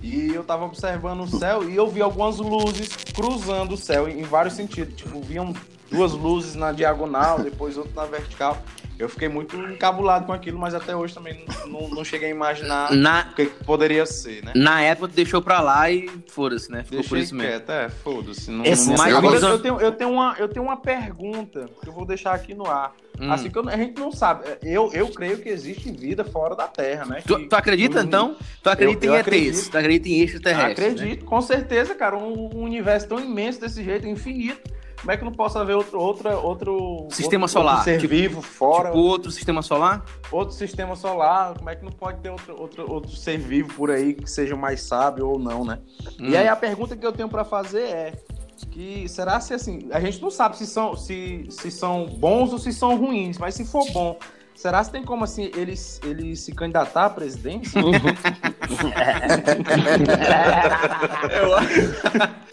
E: e eu tava observando o céu e eu vi algumas luzes cruzando o céu em, vários sentidos. Tipo, viam duas luzes na diagonal, depois outra na vertical. Eu fiquei muito encabulado com aquilo, mas até hoje também não, não- cheguei a imaginar
A: Na,
E: o que que poderia ser, né?
A: na época tu deixou pra lá e foda-se, né? Ficou por
E: Deixei
A: isso mesmo.
E: quieto, é, foda-se. Não,
D: Esse-
E: não-
A: Mas
E: Agora,
A: visão-
E: eu, tenho, eu, tenho uma, eu tenho uma pergunta que eu vou deixar aqui no ar.
A: Hum.
E: Assim que eu- a gente não sabe. Eu, eu creio que existe vida fora da Terra, né?
A: Tu, tu acredita,
E: um-
A: então? Tu acredita
E: Eu- eu
A: em ETs?
E: acredito.
A: Tu acredita em extraterrestres? né?
E: Acredito, com certeza, cara. Um, um universo tão imenso desse jeito, infinito. Como é que não posso haver outro, outra, outro
A: Sistema
E: outro,
A: solar,
E: outro ser
A: tipo-
E: vivo fora,
A: Tipo outro sistema solar?
E: outro sistema solar? Como é que não pode ter outro, outro, outro ser vivo por aí que seja mais sábio ou não, né?
A: Hum.
E: E aí a pergunta que eu tenho pra fazer é que será se assim, a gente não sabe se são, se, se são bons ou se são ruins, mas se for bom, será se tem como assim eles, eles se candidatar à presidência? [laughs] [laughs]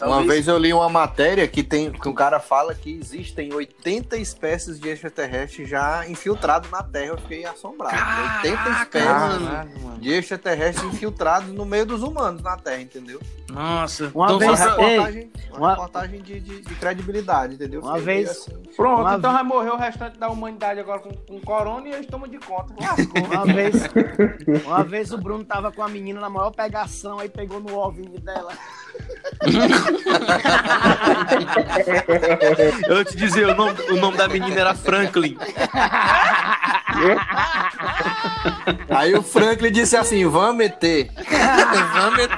B: Uma vez eu li uma matéria que tem que um cara fala que existem 80 espécies de extraterrestres já infiltrados na Terra. Eu fiquei assombrado. 80
A: Caraca,
B: espécies
A: mano.
E: Caralho, mano.
B: de extraterrestres infiltrados no meio dos humanos na Terra, entendeu?
A: Nossa.
D: Uma
A: então,
B: Uma
D: vez- Ei,
B: reportagem, uma
D: uma-
B: reportagem de, de- de credibilidade, entendeu?
D: Uma
B: Fiquei
D: vez-
B: assim.
E: Pronto,
D: Uma-
E: então vai morrer o restante da humanidade agora com, com corona e eles tomam de conta. Lascou. [laughs]
D: Uma vez, uma vez o Bruno tava com a menina na maior pegação, aí pegou no OVNI dela. [laughs]
A: Eu vou te dizer, o nome, o nome da menina era Franklin.
B: Aí o Franklin disse assim: vamos meter. [laughs] vamos meter.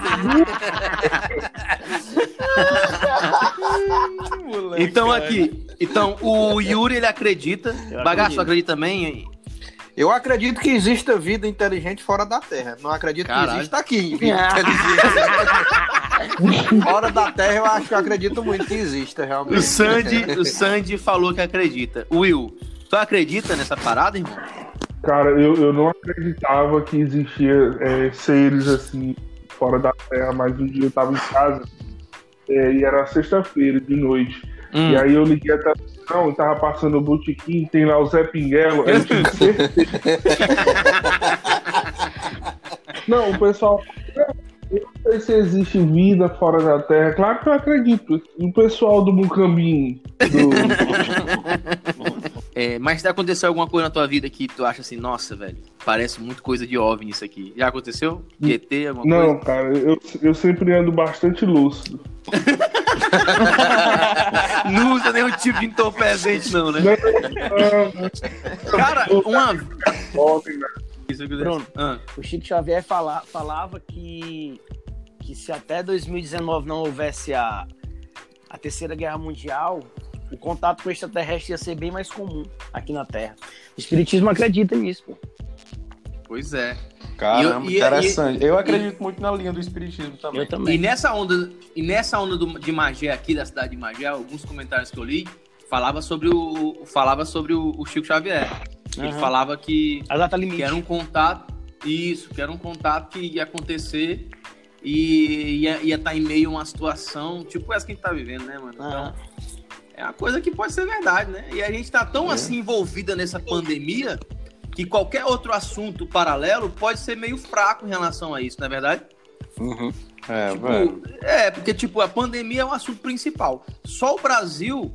E: Moleque, [laughs]
A: Então aqui, então o Yuri ele acredita, Bagaço acredita também?
B: Eu acredito que exista vida inteligente fora da Terra. Não acredito
A: Caralho.
B: que exista aqui [laughs] fora da Terra, eu acho que eu acredito muito que exista,
A: O
B: realmente.
A: Sandy, o Sandy falou que acredita. Will, tu acredita nessa parada, irmão?
C: Cara, eu, eu não acreditava que existia é, seres assim fora da Terra, mas um dia eu tava em casa é, e era sexta-feira de noite.
A: Hum.
C: E aí eu liguei a televisão, tava passando o botequim, tem lá o Zé Pinguelo, eu tive certeza. Não, o pessoal. Eu não sei se existe vida fora da Terra. Claro que eu acredito. E o pessoal do Mucambim, do,
A: É, mas já aconteceu alguma coisa na tua vida que tu acha assim, nossa, velho, parece muito coisa de OVNI isso aqui. Já aconteceu? ET, alguma
C: Não,
A: coisa?
C: cara, eu, eu sempre ando bastante lúcido. [laughs] [laughs]
A: Não usa nenhum tipo de entorpecente, não, né? Cara, uma.
D: Bruno.
A: Ah,
D: O Chico Xavier fala- falava que, que se até 2019 não houvesse a, a Terceira Guerra Mundial, o contato com o extraterrestre ia ser bem mais comum aqui na Terra. O Espiritismo acredita nisso, pô.
A: Pois é.
E: Caramba,
A: E- e-
E: interessante. eu acredito muito na linha do espiritismo também.
D: Eu também.
A: E nessa onda, e nessa onda do- de Magé aqui da cidade de Magé, alguns comentários que eu li falava sobre o falava sobre o, o Chico Xavier. Ele
D: Aham.
A: falava que,
D: A data
A: que
D: limite.
A: era um contato isso, que era um contato que ia acontecer e ia ia estar em meio a uma situação tipo essa que a gente tá vivendo, né, mano? Então, é uma coisa que pode ser verdade, né? E a gente tá tão assim envolvida nessa pandemia que qualquer outro assunto paralelo pode ser meio fraco em relação a isso, não é verdade?
E: É,
A: Tipo,
E: velho.
A: é, porque tipo, a pandemia é um assunto principal. Só o Brasil,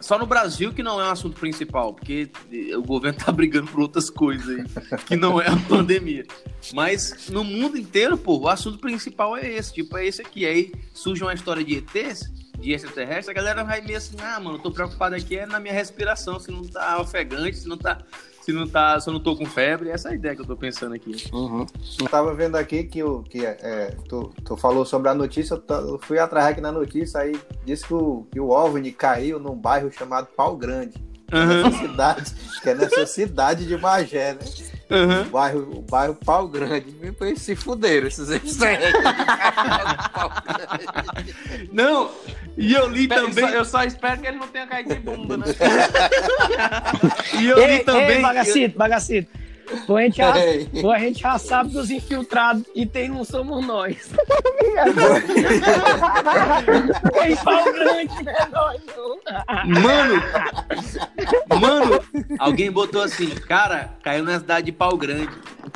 A: só no Brasil que não é um assunto principal, porque o governo [laughs] tá brigando por outras coisas aí, que não é a pandemia. Mas no mundo inteiro, pô, o assunto principal é esse, tipo, é esse aqui. Aí surge uma história de ETs, de extraterrestres, a galera vai meio assim, ah, mano, eu tô preocupado aqui é na minha respiração, se não tá ofegante, se não tá, se não tá, se eu não tô com febre, essa é a ideia que eu tô pensando aqui.
B: Eu tava vendo aqui que, o, que é, tu, tu falou sobre a notícia, eu, eu fui atrás aqui na notícia, aí disse que o, que o OVNI caiu num bairro chamado Pau Grande. que é. Nessa cidade, que é nessa cidade de Magé, né?
A: Aham.
B: O bairro, o bairro Pau Grande. Depois se fuderam esses estranhos. [laughs]
A: Não, e eu li
E: Eu
A: também.
E: só, eu só espero que ele não tenha caído de bunda, né? [laughs]
A: E eu li
D: Ei,
A: também.
D: ei, bagacito, bagacito. Pô, a gente já, pô, a gente já sabe dos infiltrados e tem não somos nós. [laughs] Tem pau grande, né? Nós não.
A: Mano, mano, alguém botou assim, cara, caiu na cidade de Pau Grande.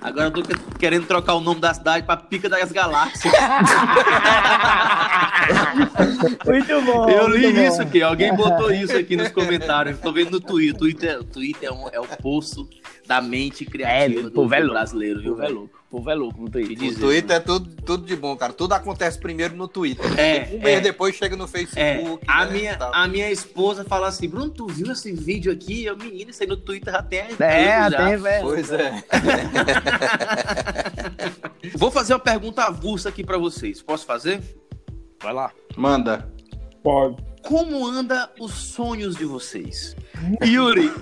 A: Agora eu tô que- querendo trocar o nome da cidade pra Pica das Galáxias. [laughs]
D: Muito bom.
A: Eu li
D: bom.
A: isso aqui, alguém botou isso aqui nos comentários. Tô vendo no Twitter. Twitter, Twitter é, um- é o poço da mente
D: É,
A: criativa
D: o
A: do,
D: povo é
A: do
D: louco.
A: brasileiro,
D: O
A: viu,
D: povo é
A: velho?
D: louco. O povo é louco no Twitter.
B: O Twitter é tudo, tudo de bom, cara. Tudo acontece primeiro no Twitter.
A: É,
B: Um mês
A: é.
B: depois chega no
A: É,
B: Facebook.
A: a,
B: né,
A: minha, a minha esposa fala assim, Bruno, tu viu esse vídeo aqui? Eu, menino, isso aí no Twitter já tem.
D: É,
A: anos já."
D: tem, velho.
B: Pois é. [laughs]
A: Vou fazer uma pergunta avulsa aqui pra vocês. Posso fazer?
D: Vai lá.
E: Manda.
C: Pode.
A: Como anda os sonhos de vocês? Yuri,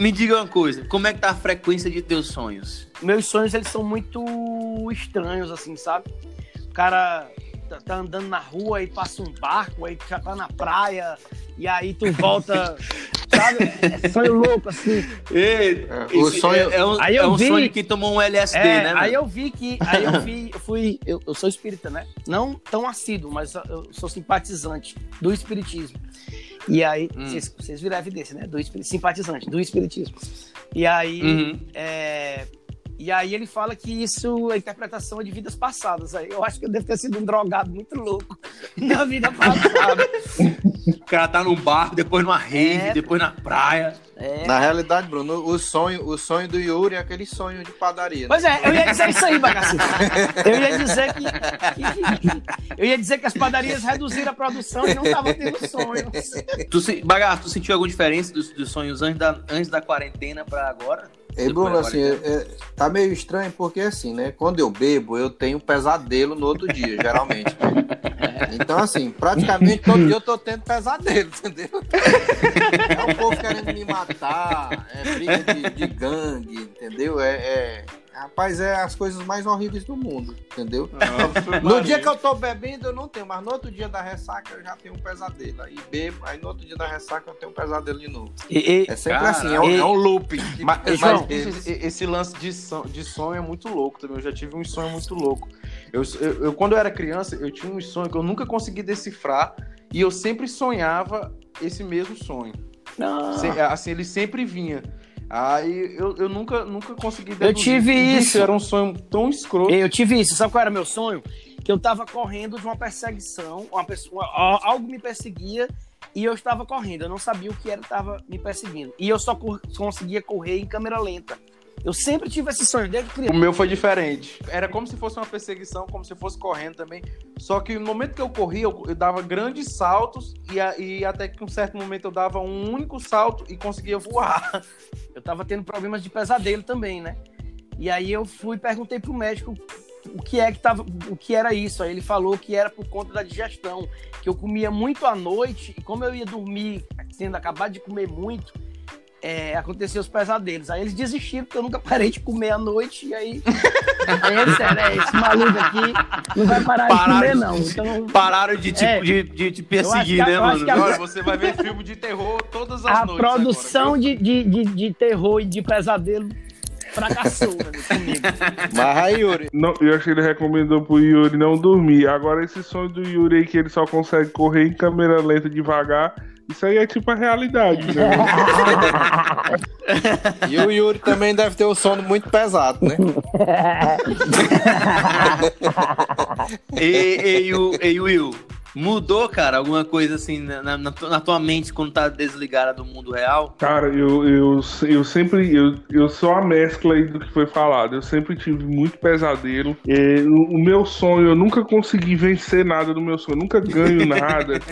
A: me diga uma coisa. Como é que tá a frequência de teus sonhos?
D: Meus sonhos, eles são muito estranhos, assim, sabe? O cara tá, tá andando na rua e passa um barco, aí já tá na praia, e aí tu volta, [laughs] sabe? É sonho louco, assim.
A: Ei,
B: É, o
A: esse
B: sonho-
A: é, é um,
D: Aí
A: é
D: eu
A: um
D: vi-
A: sonho que tomou um LSD,
D: É,
A: né?
D: aí eu vi que. Aí eu vi, [laughs] eu fui. Eu, eu sou espírita, né? Não tão assíduo, mas eu sou simpatizante do espiritismo. E aí,
A: Hum.
D: vocês, vocês viram a evidência, né? Do simpatizante do espiritismo. E aí.
A: Uhum.
D: é, e aí ele fala que isso é interpretação de vidas passadas. Aí eu acho que eu devo ter sido um drogado muito louco [laughs] na vida passada.
A: O cara tá num barco, depois numa rede,
D: É.
A: depois na praia.
D: É.
B: Na realidade, Bruno, o sonho, o sonho do Yuri é aquele sonho de padaria. né?
D: Pois é, eu ia dizer isso aí, bagacito. Eu ia dizer que, que- Eu ia dizer que as padarias reduziram a produção e não estavam tendo sonhos.
A: Tu, se- Bagaço, tu sentiu alguma diferença dos, dos sonhos antes da, antes da quarentena pra agora?
B: Ei, Bruno, assim, é- é- tá meio estranho porque assim, né? Quando eu bebo, eu tenho pesadelo no outro dia, [laughs] geralmente. Então, assim, praticamente todo dia eu tô tendo pesadelo, [laughs] entendeu? É o povo querendo me matar, é briga de, de gangue, entendeu? É, é- Rapaz, é as coisas mais horríveis do mundo, entendeu? No dia que eu tô bebendo, eu não tenho, mas no outro dia da ressaca eu já tenho um pesadelo. Aí bebo, aí no outro dia da ressaca eu tenho um pesadelo de novo.
D: E, e-
B: É sempre
A: Cara,
B: assim, é um,
D: e-
B: é um looping.
E: Mas,
B: Mas-
E: mas
B: mas-
E: esse, esse lance de, son- de sonho é muito louco também. Eu já tive um sonho muito louco. Eu, eu- eu- quando eu era criança, eu tinha um sonho que eu nunca consegui decifrar e eu sempre sonhava esse mesmo sonho.
D: Não.
E: Se- assim, ele sempre vinha. Aí eu, eu nunca, nunca consegui
D: Eu tive
E: Bicho,
D: isso.
E: Era um sonho tão escroto.
D: Eu tive isso. Sabe qual era meu sonho? Que eu tava correndo de uma perseguição, uma pessoa, algo me perseguia e eu estava correndo. Eu não sabia o que era estava me perseguindo. E eu só cor- conseguia correr em câmera lenta. Eu sempre tive esse sonho desde
E: O
D: criança.
E: meu foi diferente. Era como se fosse uma perseguição, como se fosse correndo também. Só que no momento que eu corria, eu, eu dava grandes saltos e, a- e até que um certo momento eu dava um único salto e conseguia voar. [laughs]
D: Eu tava tendo problemas de pesadelo também, né? E aí eu fui e perguntei pro médico o que é que tava, o que era isso. Aí ele falou que era por conta da digestão, que eu comia muito à noite e como eu ia dormir tendo acabado de comer muito, é, aconteceu os pesadelos. Aí eles desistiram porque eu nunca parei de comer à noite e aí, aí eles disseram, é, esse maluco aqui não vai parar
A: Pararam.
D: de comer não. Então
A: Pararam de te,
D: É.
A: de, de te perseguir,
D: que-
A: né, mano?
D: a-
E: Agora você vai ver filme de terror todas as
D: a
E: noites.
D: produção
E: agora,
D: de, de, de, de terror e de pesadelo fracassou né, comigo.
B: Mas Yuri,
C: Não, eu acho que ele recomendou pro Yuri não dormir. Agora, esse sonho do Yuri aí que ele só consegue correr em câmera lenta devagar, isso aí é tipo a realidade, né? [laughs]
B: e o Yuri também deve ter um sono muito pesado, né? [laughs]
A: Ei, ei, Will- ei, Will, mudou, cara, alguma coisa assim na, na- na tua- mente quando tá desligada do mundo real?
C: Cara, eu, eu, eu sempre. Eu, eu sou a mescla aí do que foi falado. Eu sempre tive muito pesadelo. É, o, o meu sonho, eu nunca consegui vencer nada do meu sonho. Eu nunca ganho nada. [laughs]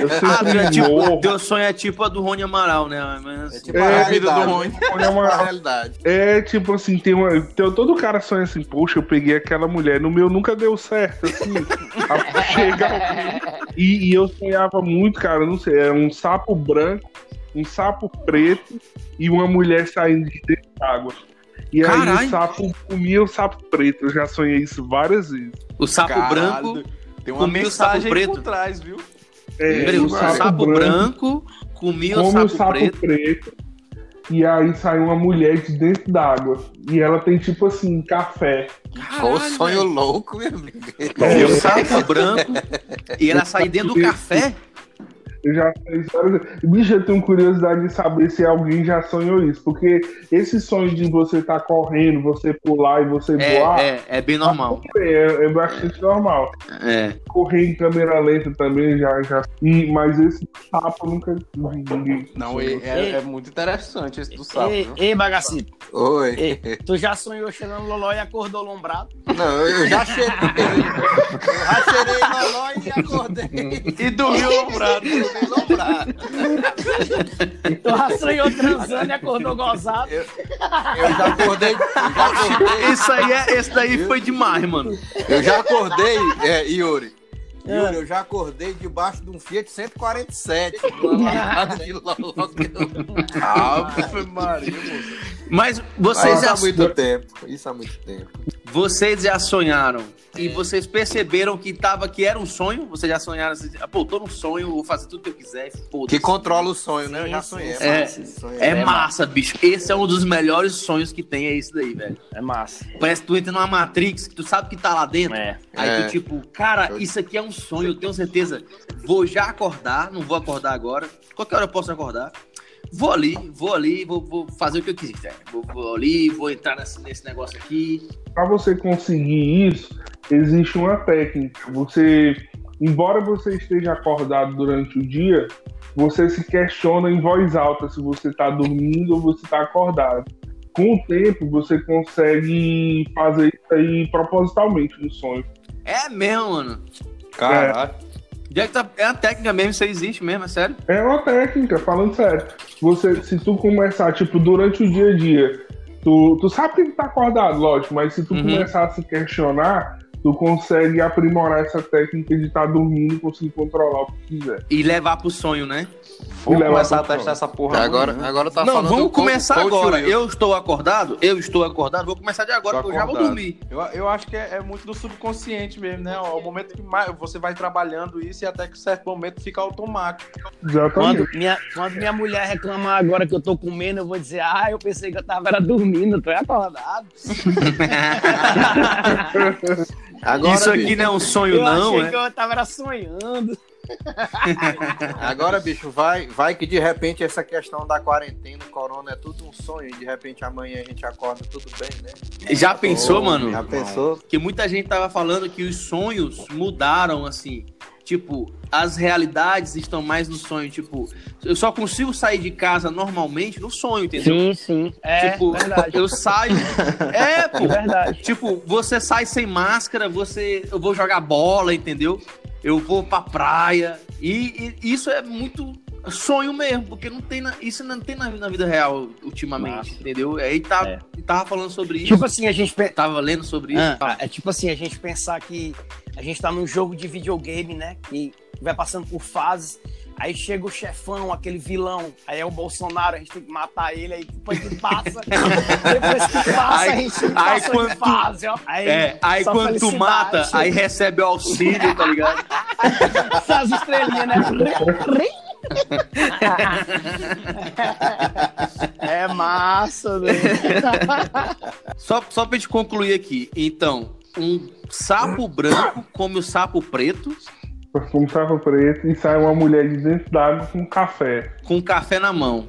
C: Eu
A: Ah, tu é
C: sempre
A: tipo, teu sonho é tipo a do Rony Amaral, né? Mas,
B: É tipo
C: É,
B: a
C: a
E: vida do. Rony. [laughs]
B: A realidade.
C: É tipo assim, tem uma. Tem, todo cara sonha assim, poxa, eu peguei aquela mulher. No meu nunca deu certo, assim. [laughs] a-. [laughs] E, e eu sonhava muito, cara, não sei, é um sapo branco, um sapo preto e uma mulher saindo de dentro d'água. E aí
A: Caralho.
C: o sapo comia o sapo preto. Eu já sonhei isso várias vezes.
A: O sapo
E: Caralho,
A: branco.
E: Tem uma
A: comia o sapo
E: mensagem
A: preto.
E: por trás, viu?
C: É,
A: Peraí, o sapo,
C: sapo
A: branco, comia o sapo,
C: o sapo
A: preto.
C: preto. E aí sai uma mulher de dentro d'água. E ela tem tipo assim, café.
A: Caralho,
B: sonho
A: velho.
B: louco, meu amigo.
A: E o sapo branco. E ela sai dentro do café.
C: Eu já fiz várias vezes. Bicho, eu tenho curiosidade de saber se alguém já sonhou isso. Porque esse sonho de você estar correndo, você pular e você voar
A: É, é, é bem normal.
C: é, é bastante normal.
A: É.
C: Correr em câmera lenta também já. já... E, mas esse sapo eu nunca vi ninguém.
E: Não, é, é- é muito interessante esse do sapo,
D: Ei, ei, bagacito.
B: Oi.
D: Ei, [laughs] tu já sonhou cheirando loló e acordou lombrado?
B: Não, eu já cheirei. [laughs] Eu já cheirei loló e acordei.
E: E dormiu lombrado. [laughs]
D: Tu já sonhou transando e acordou gozado?
B: Eu já acordei. Eu já acordei.
A: Isso aí é, esse daí foi demais, mano.
B: Eu já acordei, é, Yuri.
D: Ah.
B: Yuri, eu já acordei debaixo de um Fiat 147. numa lavada de loló que eu-
E: Ave Maria, moço.
A: Mas
B: Mas
A: vocês
B: Isso
A: já,
B: há muito tempo. Isso há muito tempo.
A: vocês já sonharam e vocês perceberam que, tava, que era um sonho? Vocês já sonharam assim, pô, tô num sonho, vou fazer tudo que eu quiser, foda-se.
B: Que controla o sonho, né? Eu já sonhei.
A: sim. É,
B: massa esse sonho.
A: É massa, bicho. Esse é um dos melhores sonhos que tem, é esse daí, velho.
D: É massa.
A: Parece que tu entra numa Matrix, que tu sabe que tá lá dentro.
D: É.
A: Aí
B: É.
A: tu, tipo, cara, isso aqui é um sonho, eu tenho certeza. Vou já acordar, não vou acordar agora. Qualquer hora eu posso acordar. Vou ali, vou ali, vou, vou fazer o que eu quiser. Vou, vou ali, vou entrar nesse, nesse negócio aqui.
C: Para você conseguir isso, existe uma técnica. Você, embora você esteja acordado durante o dia, você se questiona em voz alta se você está dormindo ou você está acordado. Com o tempo, você consegue fazer isso aí propositalmente no sonho.
A: É mesmo, mano.
E: Caralho.
A: Já tá- é a técnica mesmo, isso existe mesmo, é sério.
C: É uma técnica, falando sério. Você, se tu começar, tipo, durante o dia a dia, tu, tu sabe que tu tá acordado, lógico, mas se tu
A: Uhum.
C: começar a se questionar, tu consegue aprimorar essa técnica de estar dormindo e conseguir controlar o que quiser.
A: E levar pro sonho, né?
E: Vou
C: levar
E: começar a testar essa porra.
B: Agora,
E: amanhã.
B: agora tá
A: não,
B: falando
A: vamos
B: do coach-
A: começar
B: coach
A: agora.
B: Will.
A: Eu estou acordado, eu estou acordado, vou começar de agora, porque eu já vou dormir.
E: Eu, eu acho que é, é muito do subconsciente mesmo, né? O momento que mais, você vai trabalhando isso e até que certo momento fica automático.
C: Exatamente.
D: Quando minha, quando minha mulher reclamar agora que eu tô comendo, eu vou dizer, ah, eu pensei que eu tava era dormindo, tô acordado. [laughs]
B: Agora,
A: Isso aqui não é um sonho,
D: eu
A: não,
D: achei
A: né?
D: que eu tava era sonhando. [laughs]
B: agora, bicho, vai, vai que de repente essa questão da quarentena, corona é tudo um sonho, e de repente amanhã a gente acorda tudo bem, né?
A: Já pensou, mano?
B: Já pensou?
A: Que muita gente tava falando que os sonhos mudaram, assim. Tipo, as realidades estão mais no sonho. Tipo, eu só consigo sair de casa normalmente no sonho, entendeu?
D: Sim, sim. É
A: tipo,
D: verdade.
A: eu saio. [laughs] É, pô.
D: É verdade.
A: Tipo, você sai sem máscara, você. Eu vou jogar bola, entendeu? Eu vou pra praia. E, e isso é muito sonho mesmo, porque não tem na- isso não tem na, na vida real ultimamente,
D: Massa.
A: entendeu? Aí tá,
D: É.
A: tava falando sobre isso.
D: Tipo assim, a gente.
A: Tava lendo sobre isso.
D: Ah, é tipo assim, a gente pensar que a gente tá num jogo de videogame, né? Que vai passando por fases. Aí chega o chefão, aquele vilão, aí é o Bolsonaro, a gente tem que matar ele, aí depois que passa, [laughs] depois que passa,
A: Aí-
D: a gente
A: aí
D: passa
A: quando
D: fase, ó. Aí,
A: É, aí quando tu mata, aí recebe o auxílio, tá ligado? [laughs]
D: As estrelinhas, né? [laughs] é massa, velho.
A: Só, só pra gente concluir aqui. Então, um sapo branco come o sapo preto
C: Como sapo preto e sai uma mulher de dentro d'água com café.
A: com café na mão.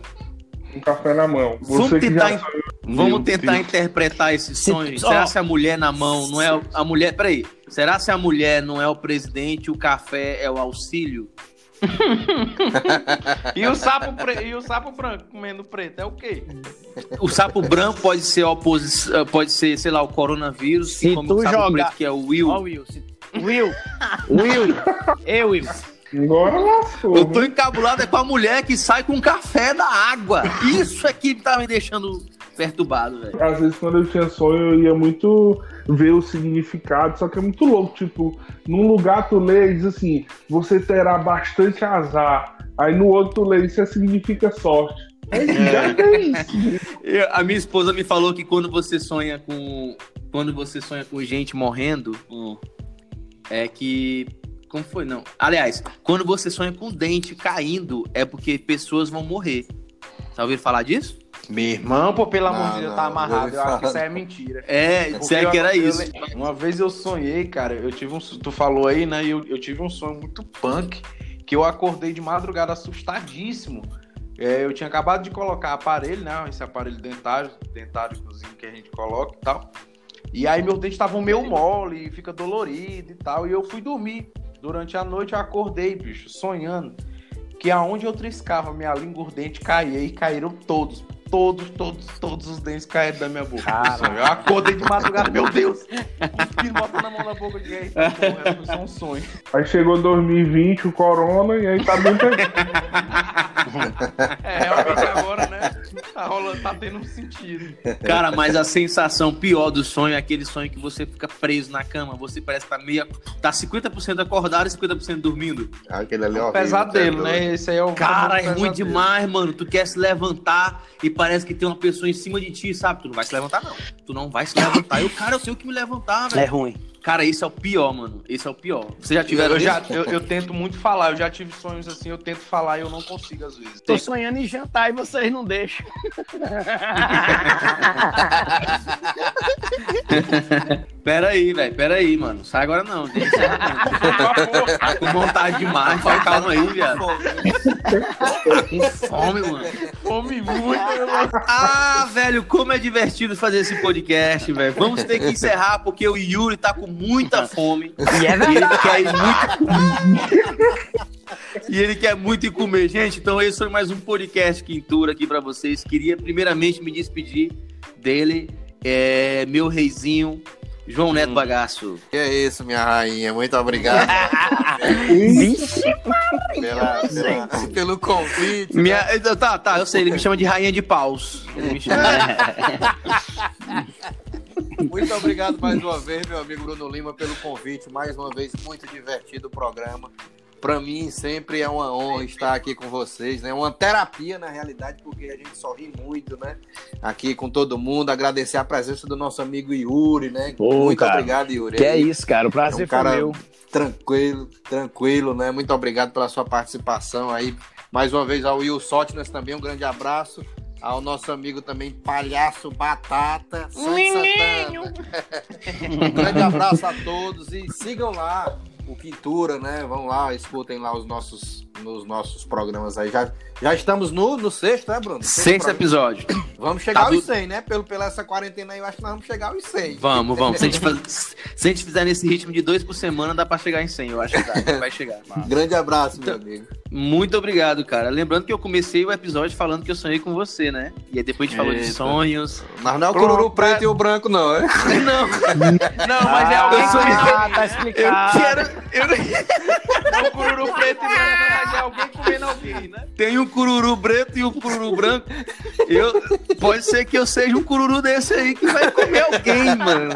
C: Com café na mão.
A: Vamos
C: Você que
A: tentar
C: já
A: en-
C: sonhou,
A: Vamos tentar
E: Deus.
A: interpretar esse
D: Se-
A: sonho.
D: ó.
A: Será se a mulher na mão não é a mulher? Peraí. Será se a mulher não é o presidente, o café é o auxílio? [laughs]
E: E o sapo, pre- e o sapo branco comendo preto é o quê?
A: O sapo branco pode ser a oposição, pode ser, sei lá, o coronavírus,
D: Se tu
A: o sapo
D: jogar-
A: preto, que é o Will.
D: Ó, Will. se- Will. Will. Ei, Will.
C: Agora lascou.
A: Eu tô encabulado é com a mulher que sai com café da água. Isso é que tá me deixando perturbado, velho.
C: Às vezes, quando eu tinha sonho, eu ia muito ver o significado, só que é muito louco. Tipo, num lugar tu lê e diz assim: você terá bastante azar. Aí no outro tu lê isso significa sorte. É isso.
A: Eu- a minha esposa me falou que quando você sonha com. Quando você sonha com gente morrendo, hum, é que. Como foi? Não. Aliás, quando você sonha com dente caindo, é porque pessoas vão morrer. Já ouviram falar disso?
E: Meu irmão, pô, pelo amor
B: Não,
E: de Deus, tá amarrado.
B: eu
E: Eu acho que isso aí é mentira.
A: É,
E: Porque
A: disseram que era
E: eu
A: isso.
E: Uma vez eu sonhei, cara, eu tive um. Tu falou aí, né? Eu, eu tive um sonho muito punk que eu acordei de madrugada assustadíssimo. É, eu tinha acabado de colocar aparelho, né? Esse aparelho dentário, dentáricozinho que a gente coloca e tal. E aí meus dentes estavam meio mole, fica dolorido e tal. E eu fui dormir. Durante a noite eu acordei, bicho, sonhando que aonde eu triscava minha língua, os dentes caía e caíram todos. Todos, todos, todos os dentes caíram da minha boca. Eu acordei de madrugada, meu Deus! Cuspindo, botando a mão na boca de aí. Porra, foi só um sonho.
C: Aí chegou 2020, o corona, e aí tá bem. [laughs]
E: É, realmente agora, né? [laughs] Tá rolando, tá tendo um sentido.
A: Cara, mas a sensação pior do sonho é aquele sonho que você fica preso na cama. Você parece que tá meio. tá 50% acordado e 50% dormindo.
B: Aquele ali é
E: É um
B: horrível,
E: pesadelo, né? Esse aí é o
A: Cara, é ruim demais, mano. Tu quer se levantar e parece que tem uma pessoa em cima de ti, sabe? Tu não vai se levantar, não. Tu não vai se levantar. Eu, cara, eu tenho que me levantar,
D: É
A: velho.
D: ruim.
A: Cara, esse é o pior, mano. Esse é o pior. Você já tiveram
E: Eu, já, eu, eu tento muito falar, eu já tive sonhos assim, eu tento falar e eu não consigo às vezes.
D: Tô sonhando em jantar e vocês não deixam. [laughs]
A: Pera aí, velho. Pera aí, mano. Sai agora não. Tem que ser- Tá com vontade demais. Fala, calma aí, viado. Tá com fome, mano.
E: Fome muito.
A: Ah, velho, como é divertido fazer esse podcast, velho. Vamos ter que encerrar porque o Yuri tá com muita [laughs] fome.
D: E é
A: E ele quer ir muito. [laughs] e ele quer muito ir comer. Gente, então esse foi mais um podcast Quintura aqui pra vocês. Queria primeiramente me despedir dele, é, meu reizinho, João Neto Bagaço.
B: Que é isso, minha rainha. Muito obrigado [laughs]
D: Vixe,
B: pela, pela- pelo convite.
A: Minha, tá, tá, eu sei, ele me chama de rainha de paus. Ele me chama.
B: Muito obrigado mais uma vez, meu amigo Bruno Lima, pelo convite. Mais uma vez, muito divertido o programa. Para mim, sempre é uma honra estar aqui com vocês, né? Uma terapia, na realidade, porque a gente sorri muito, né? Aqui com todo mundo. Agradecer a presença do nosso amigo Yuri, né?
D: Pô,
B: muito
D: cara,
B: obrigado, Yuri.
D: que é isso, cara. O prazer
B: É um cara
D: foi meu.
B: tranquilo, tranquilo, né? Muito obrigado pela sua participação aí. Mais uma vez ao Will Sotnes também, um grande abraço. Ao nosso amigo também, Palhaço Batata, Santana. [laughs] um grande abraço a todos e sigam lá o Quintura, né? Vão lá, escutem lá os nossos, nos nossos programas aí. Já, já estamos no, no sexto, né, Bruno?
A: Sexto
B: programa.
A: episódio.
B: Vamos chegar
A: Tá do-
B: aos 100, né? Pelo, pela essa quarentena aí, eu acho que nós vamos chegar aos 100.
A: Vamos, vamos. [laughs] Se a, gente faz- se a gente fizer nesse ritmo de dois por semana, dá pra chegar em 100. Eu acho que dá, vai chegar.
B: Grande abraço,
A: Então,
B: meu amigo.
A: Muito obrigado, cara. Lembrando que eu comecei o episódio falando que eu sonhei com você, né? E aí depois a gente falou de
E: Eita.
A: sonhos.
B: Mas não é o cururu
E: pra-
B: preto e o branco, não, é? [laughs]
A: Não,
E: Não, mas é
D: Ah,
E: alguém
A: sou-
E: comendo
D: tá
E: alguém.
A: eu
D: explicado.
A: quero. Eu...
E: Não é o cururu preto e branco, mas é alguém comendo alguém, né?
A: Tem um cururu preto e um cururu branco. Eu... Pode ser que eu seja um cururu desse aí que vai comer alguém, mano.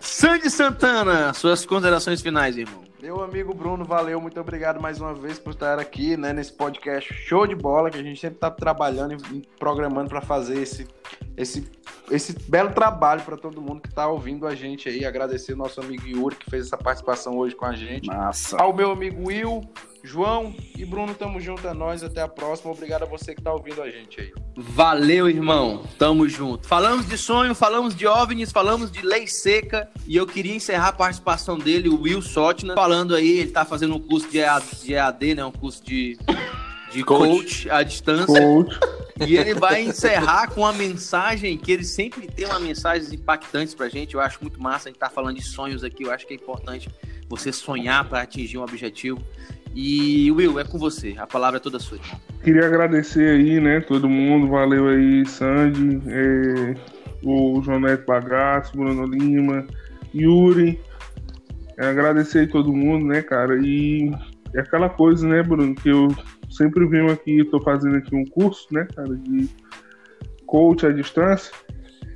A: Sandy Santana, suas considerações finais, irmão.
E: Meu amigo Bruno, valeu, muito obrigado mais uma vez por estar aqui, né, nesse podcast show de bola, que a gente sempre tá trabalhando e programando para fazer esse, esse, esse belo trabalho para todo mundo que tá ouvindo a gente aí. Agradecer o nosso amigo Yuri, que fez essa participação hoje com a gente.
D: Massa.
E: Ao meu amigo Will, João e Bruno, tamo junto, é nóis, até a próxima. Obrigado a você que tá ouvindo a gente aí.
A: Valeu, irmão. Tamo junto. Falamos de sonho, falamos de OVNIs, falamos de lei seca. E eu queria encerrar a participação dele, o Will Sotna, falando aí, ele tá fazendo um curso de EAD né? Um curso de, de coach. à distância.
C: Coach. [laughs]
A: E ele vai encerrar com uma mensagem que ele sempre tem uma mensagens impactantes pra gente. Eu acho muito massa a gente tá falando de sonhos aqui. Eu acho que é importante você sonhar para atingir um objetivo. E Will, é com você. A palavra é toda sua.
C: Queria agradecer aí, né, todo mundo. Valeu aí, Sandy, é, o João Neto Bagaço, Bruno Lima, Yuri. É, agradecer aí todo mundo, né, cara? E é aquela coisa, né, Bruno, que eu sempre venho aqui, tô fazendo aqui um curso, né, cara, de coach à distância.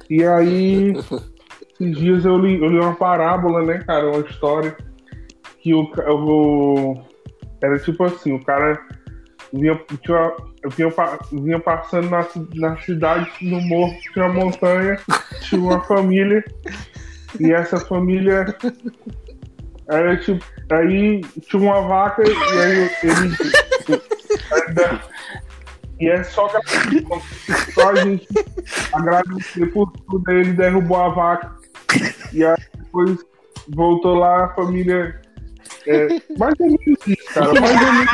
C: E aí, [laughs] esses dias eu li, eu li uma parábola, né, cara, uma história que o, ca- eu vou. Era tipo assim, o cara vinha, tinha, eu vinha, vinha passando na, na cidade, no morro, tinha uma montanha, tinha uma família, e essa família era tipo, aí tinha uma vaca, e aí ele. e é só, só a gente agradecer por tudo, aí ele derrubou a vaca, e aí depois voltou lá, a família. É, mais ou menos isso, cara. Mais ou menos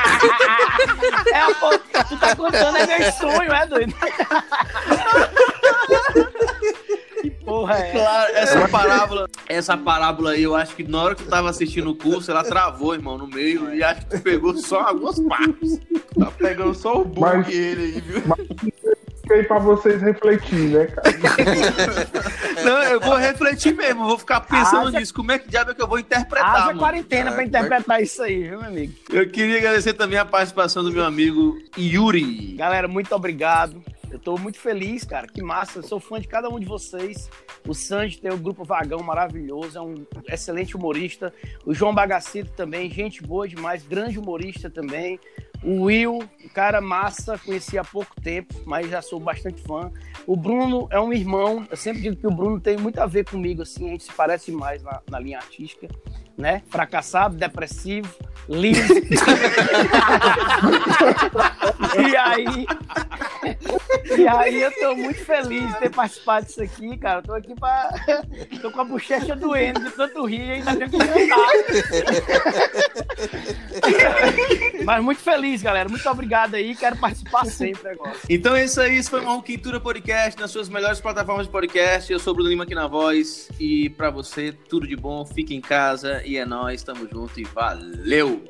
D: É, pô, tu tá contando, é meu sonho, é doido? [laughs] que porra é essa?
A: Claro, essa parábola, essa parábola aí, eu acho que na hora que tu tava assistindo o curso, ela travou, irmão, no meio, e acho que tu pegou só algumas partes.
E: Tá pegando só o bug
C: Mas-
E: ele aí, viu?
C: aí pra vocês refletirem, né, cara? [laughs]
A: Não, eu vou refletir mesmo, vou ficar pensando nisso. Como é que diabo é que eu vou interpretar,
D: Haja
A: mano?
D: quarentena pra interpretar isso aí, viu, meu amigo?
A: Eu queria agradecer também a participação do meu amigo Yuri.
D: Galera, muito obrigado. Eu tô muito feliz, cara. Que massa. Eu sou fã de cada um de vocês. O Sanji tem o grupo Vagão maravilhoso, é um excelente humorista. O João Bagacito também, gente boa demais, grande humorista também. O Will, um cara massa, conheci há pouco tempo, mas já sou bastante fã. O Bruno é um irmão, eu sempre digo que o Bruno tem muito a ver comigo, assim, a gente se parece mais na, na linha artística, né? Fracassado, depressivo, liso. [laughs] e aí, e aí eu tô muito feliz de ter participado disso aqui, cara. Eu tô aqui pra. tô com a bochecha doendo de tanto rir e ainda tenho que cantar. Mas muito feliz, galera. Muito obrigado aí. Quero participar sempre agora.
A: Então é isso aí, esse foi o Quintura Podcast nas suas melhores plataformas de podcast. Eu sou o Bruno Lima aqui na voz. E pra você, tudo de bom, fique em casa e é nós, tamo junto e valeu!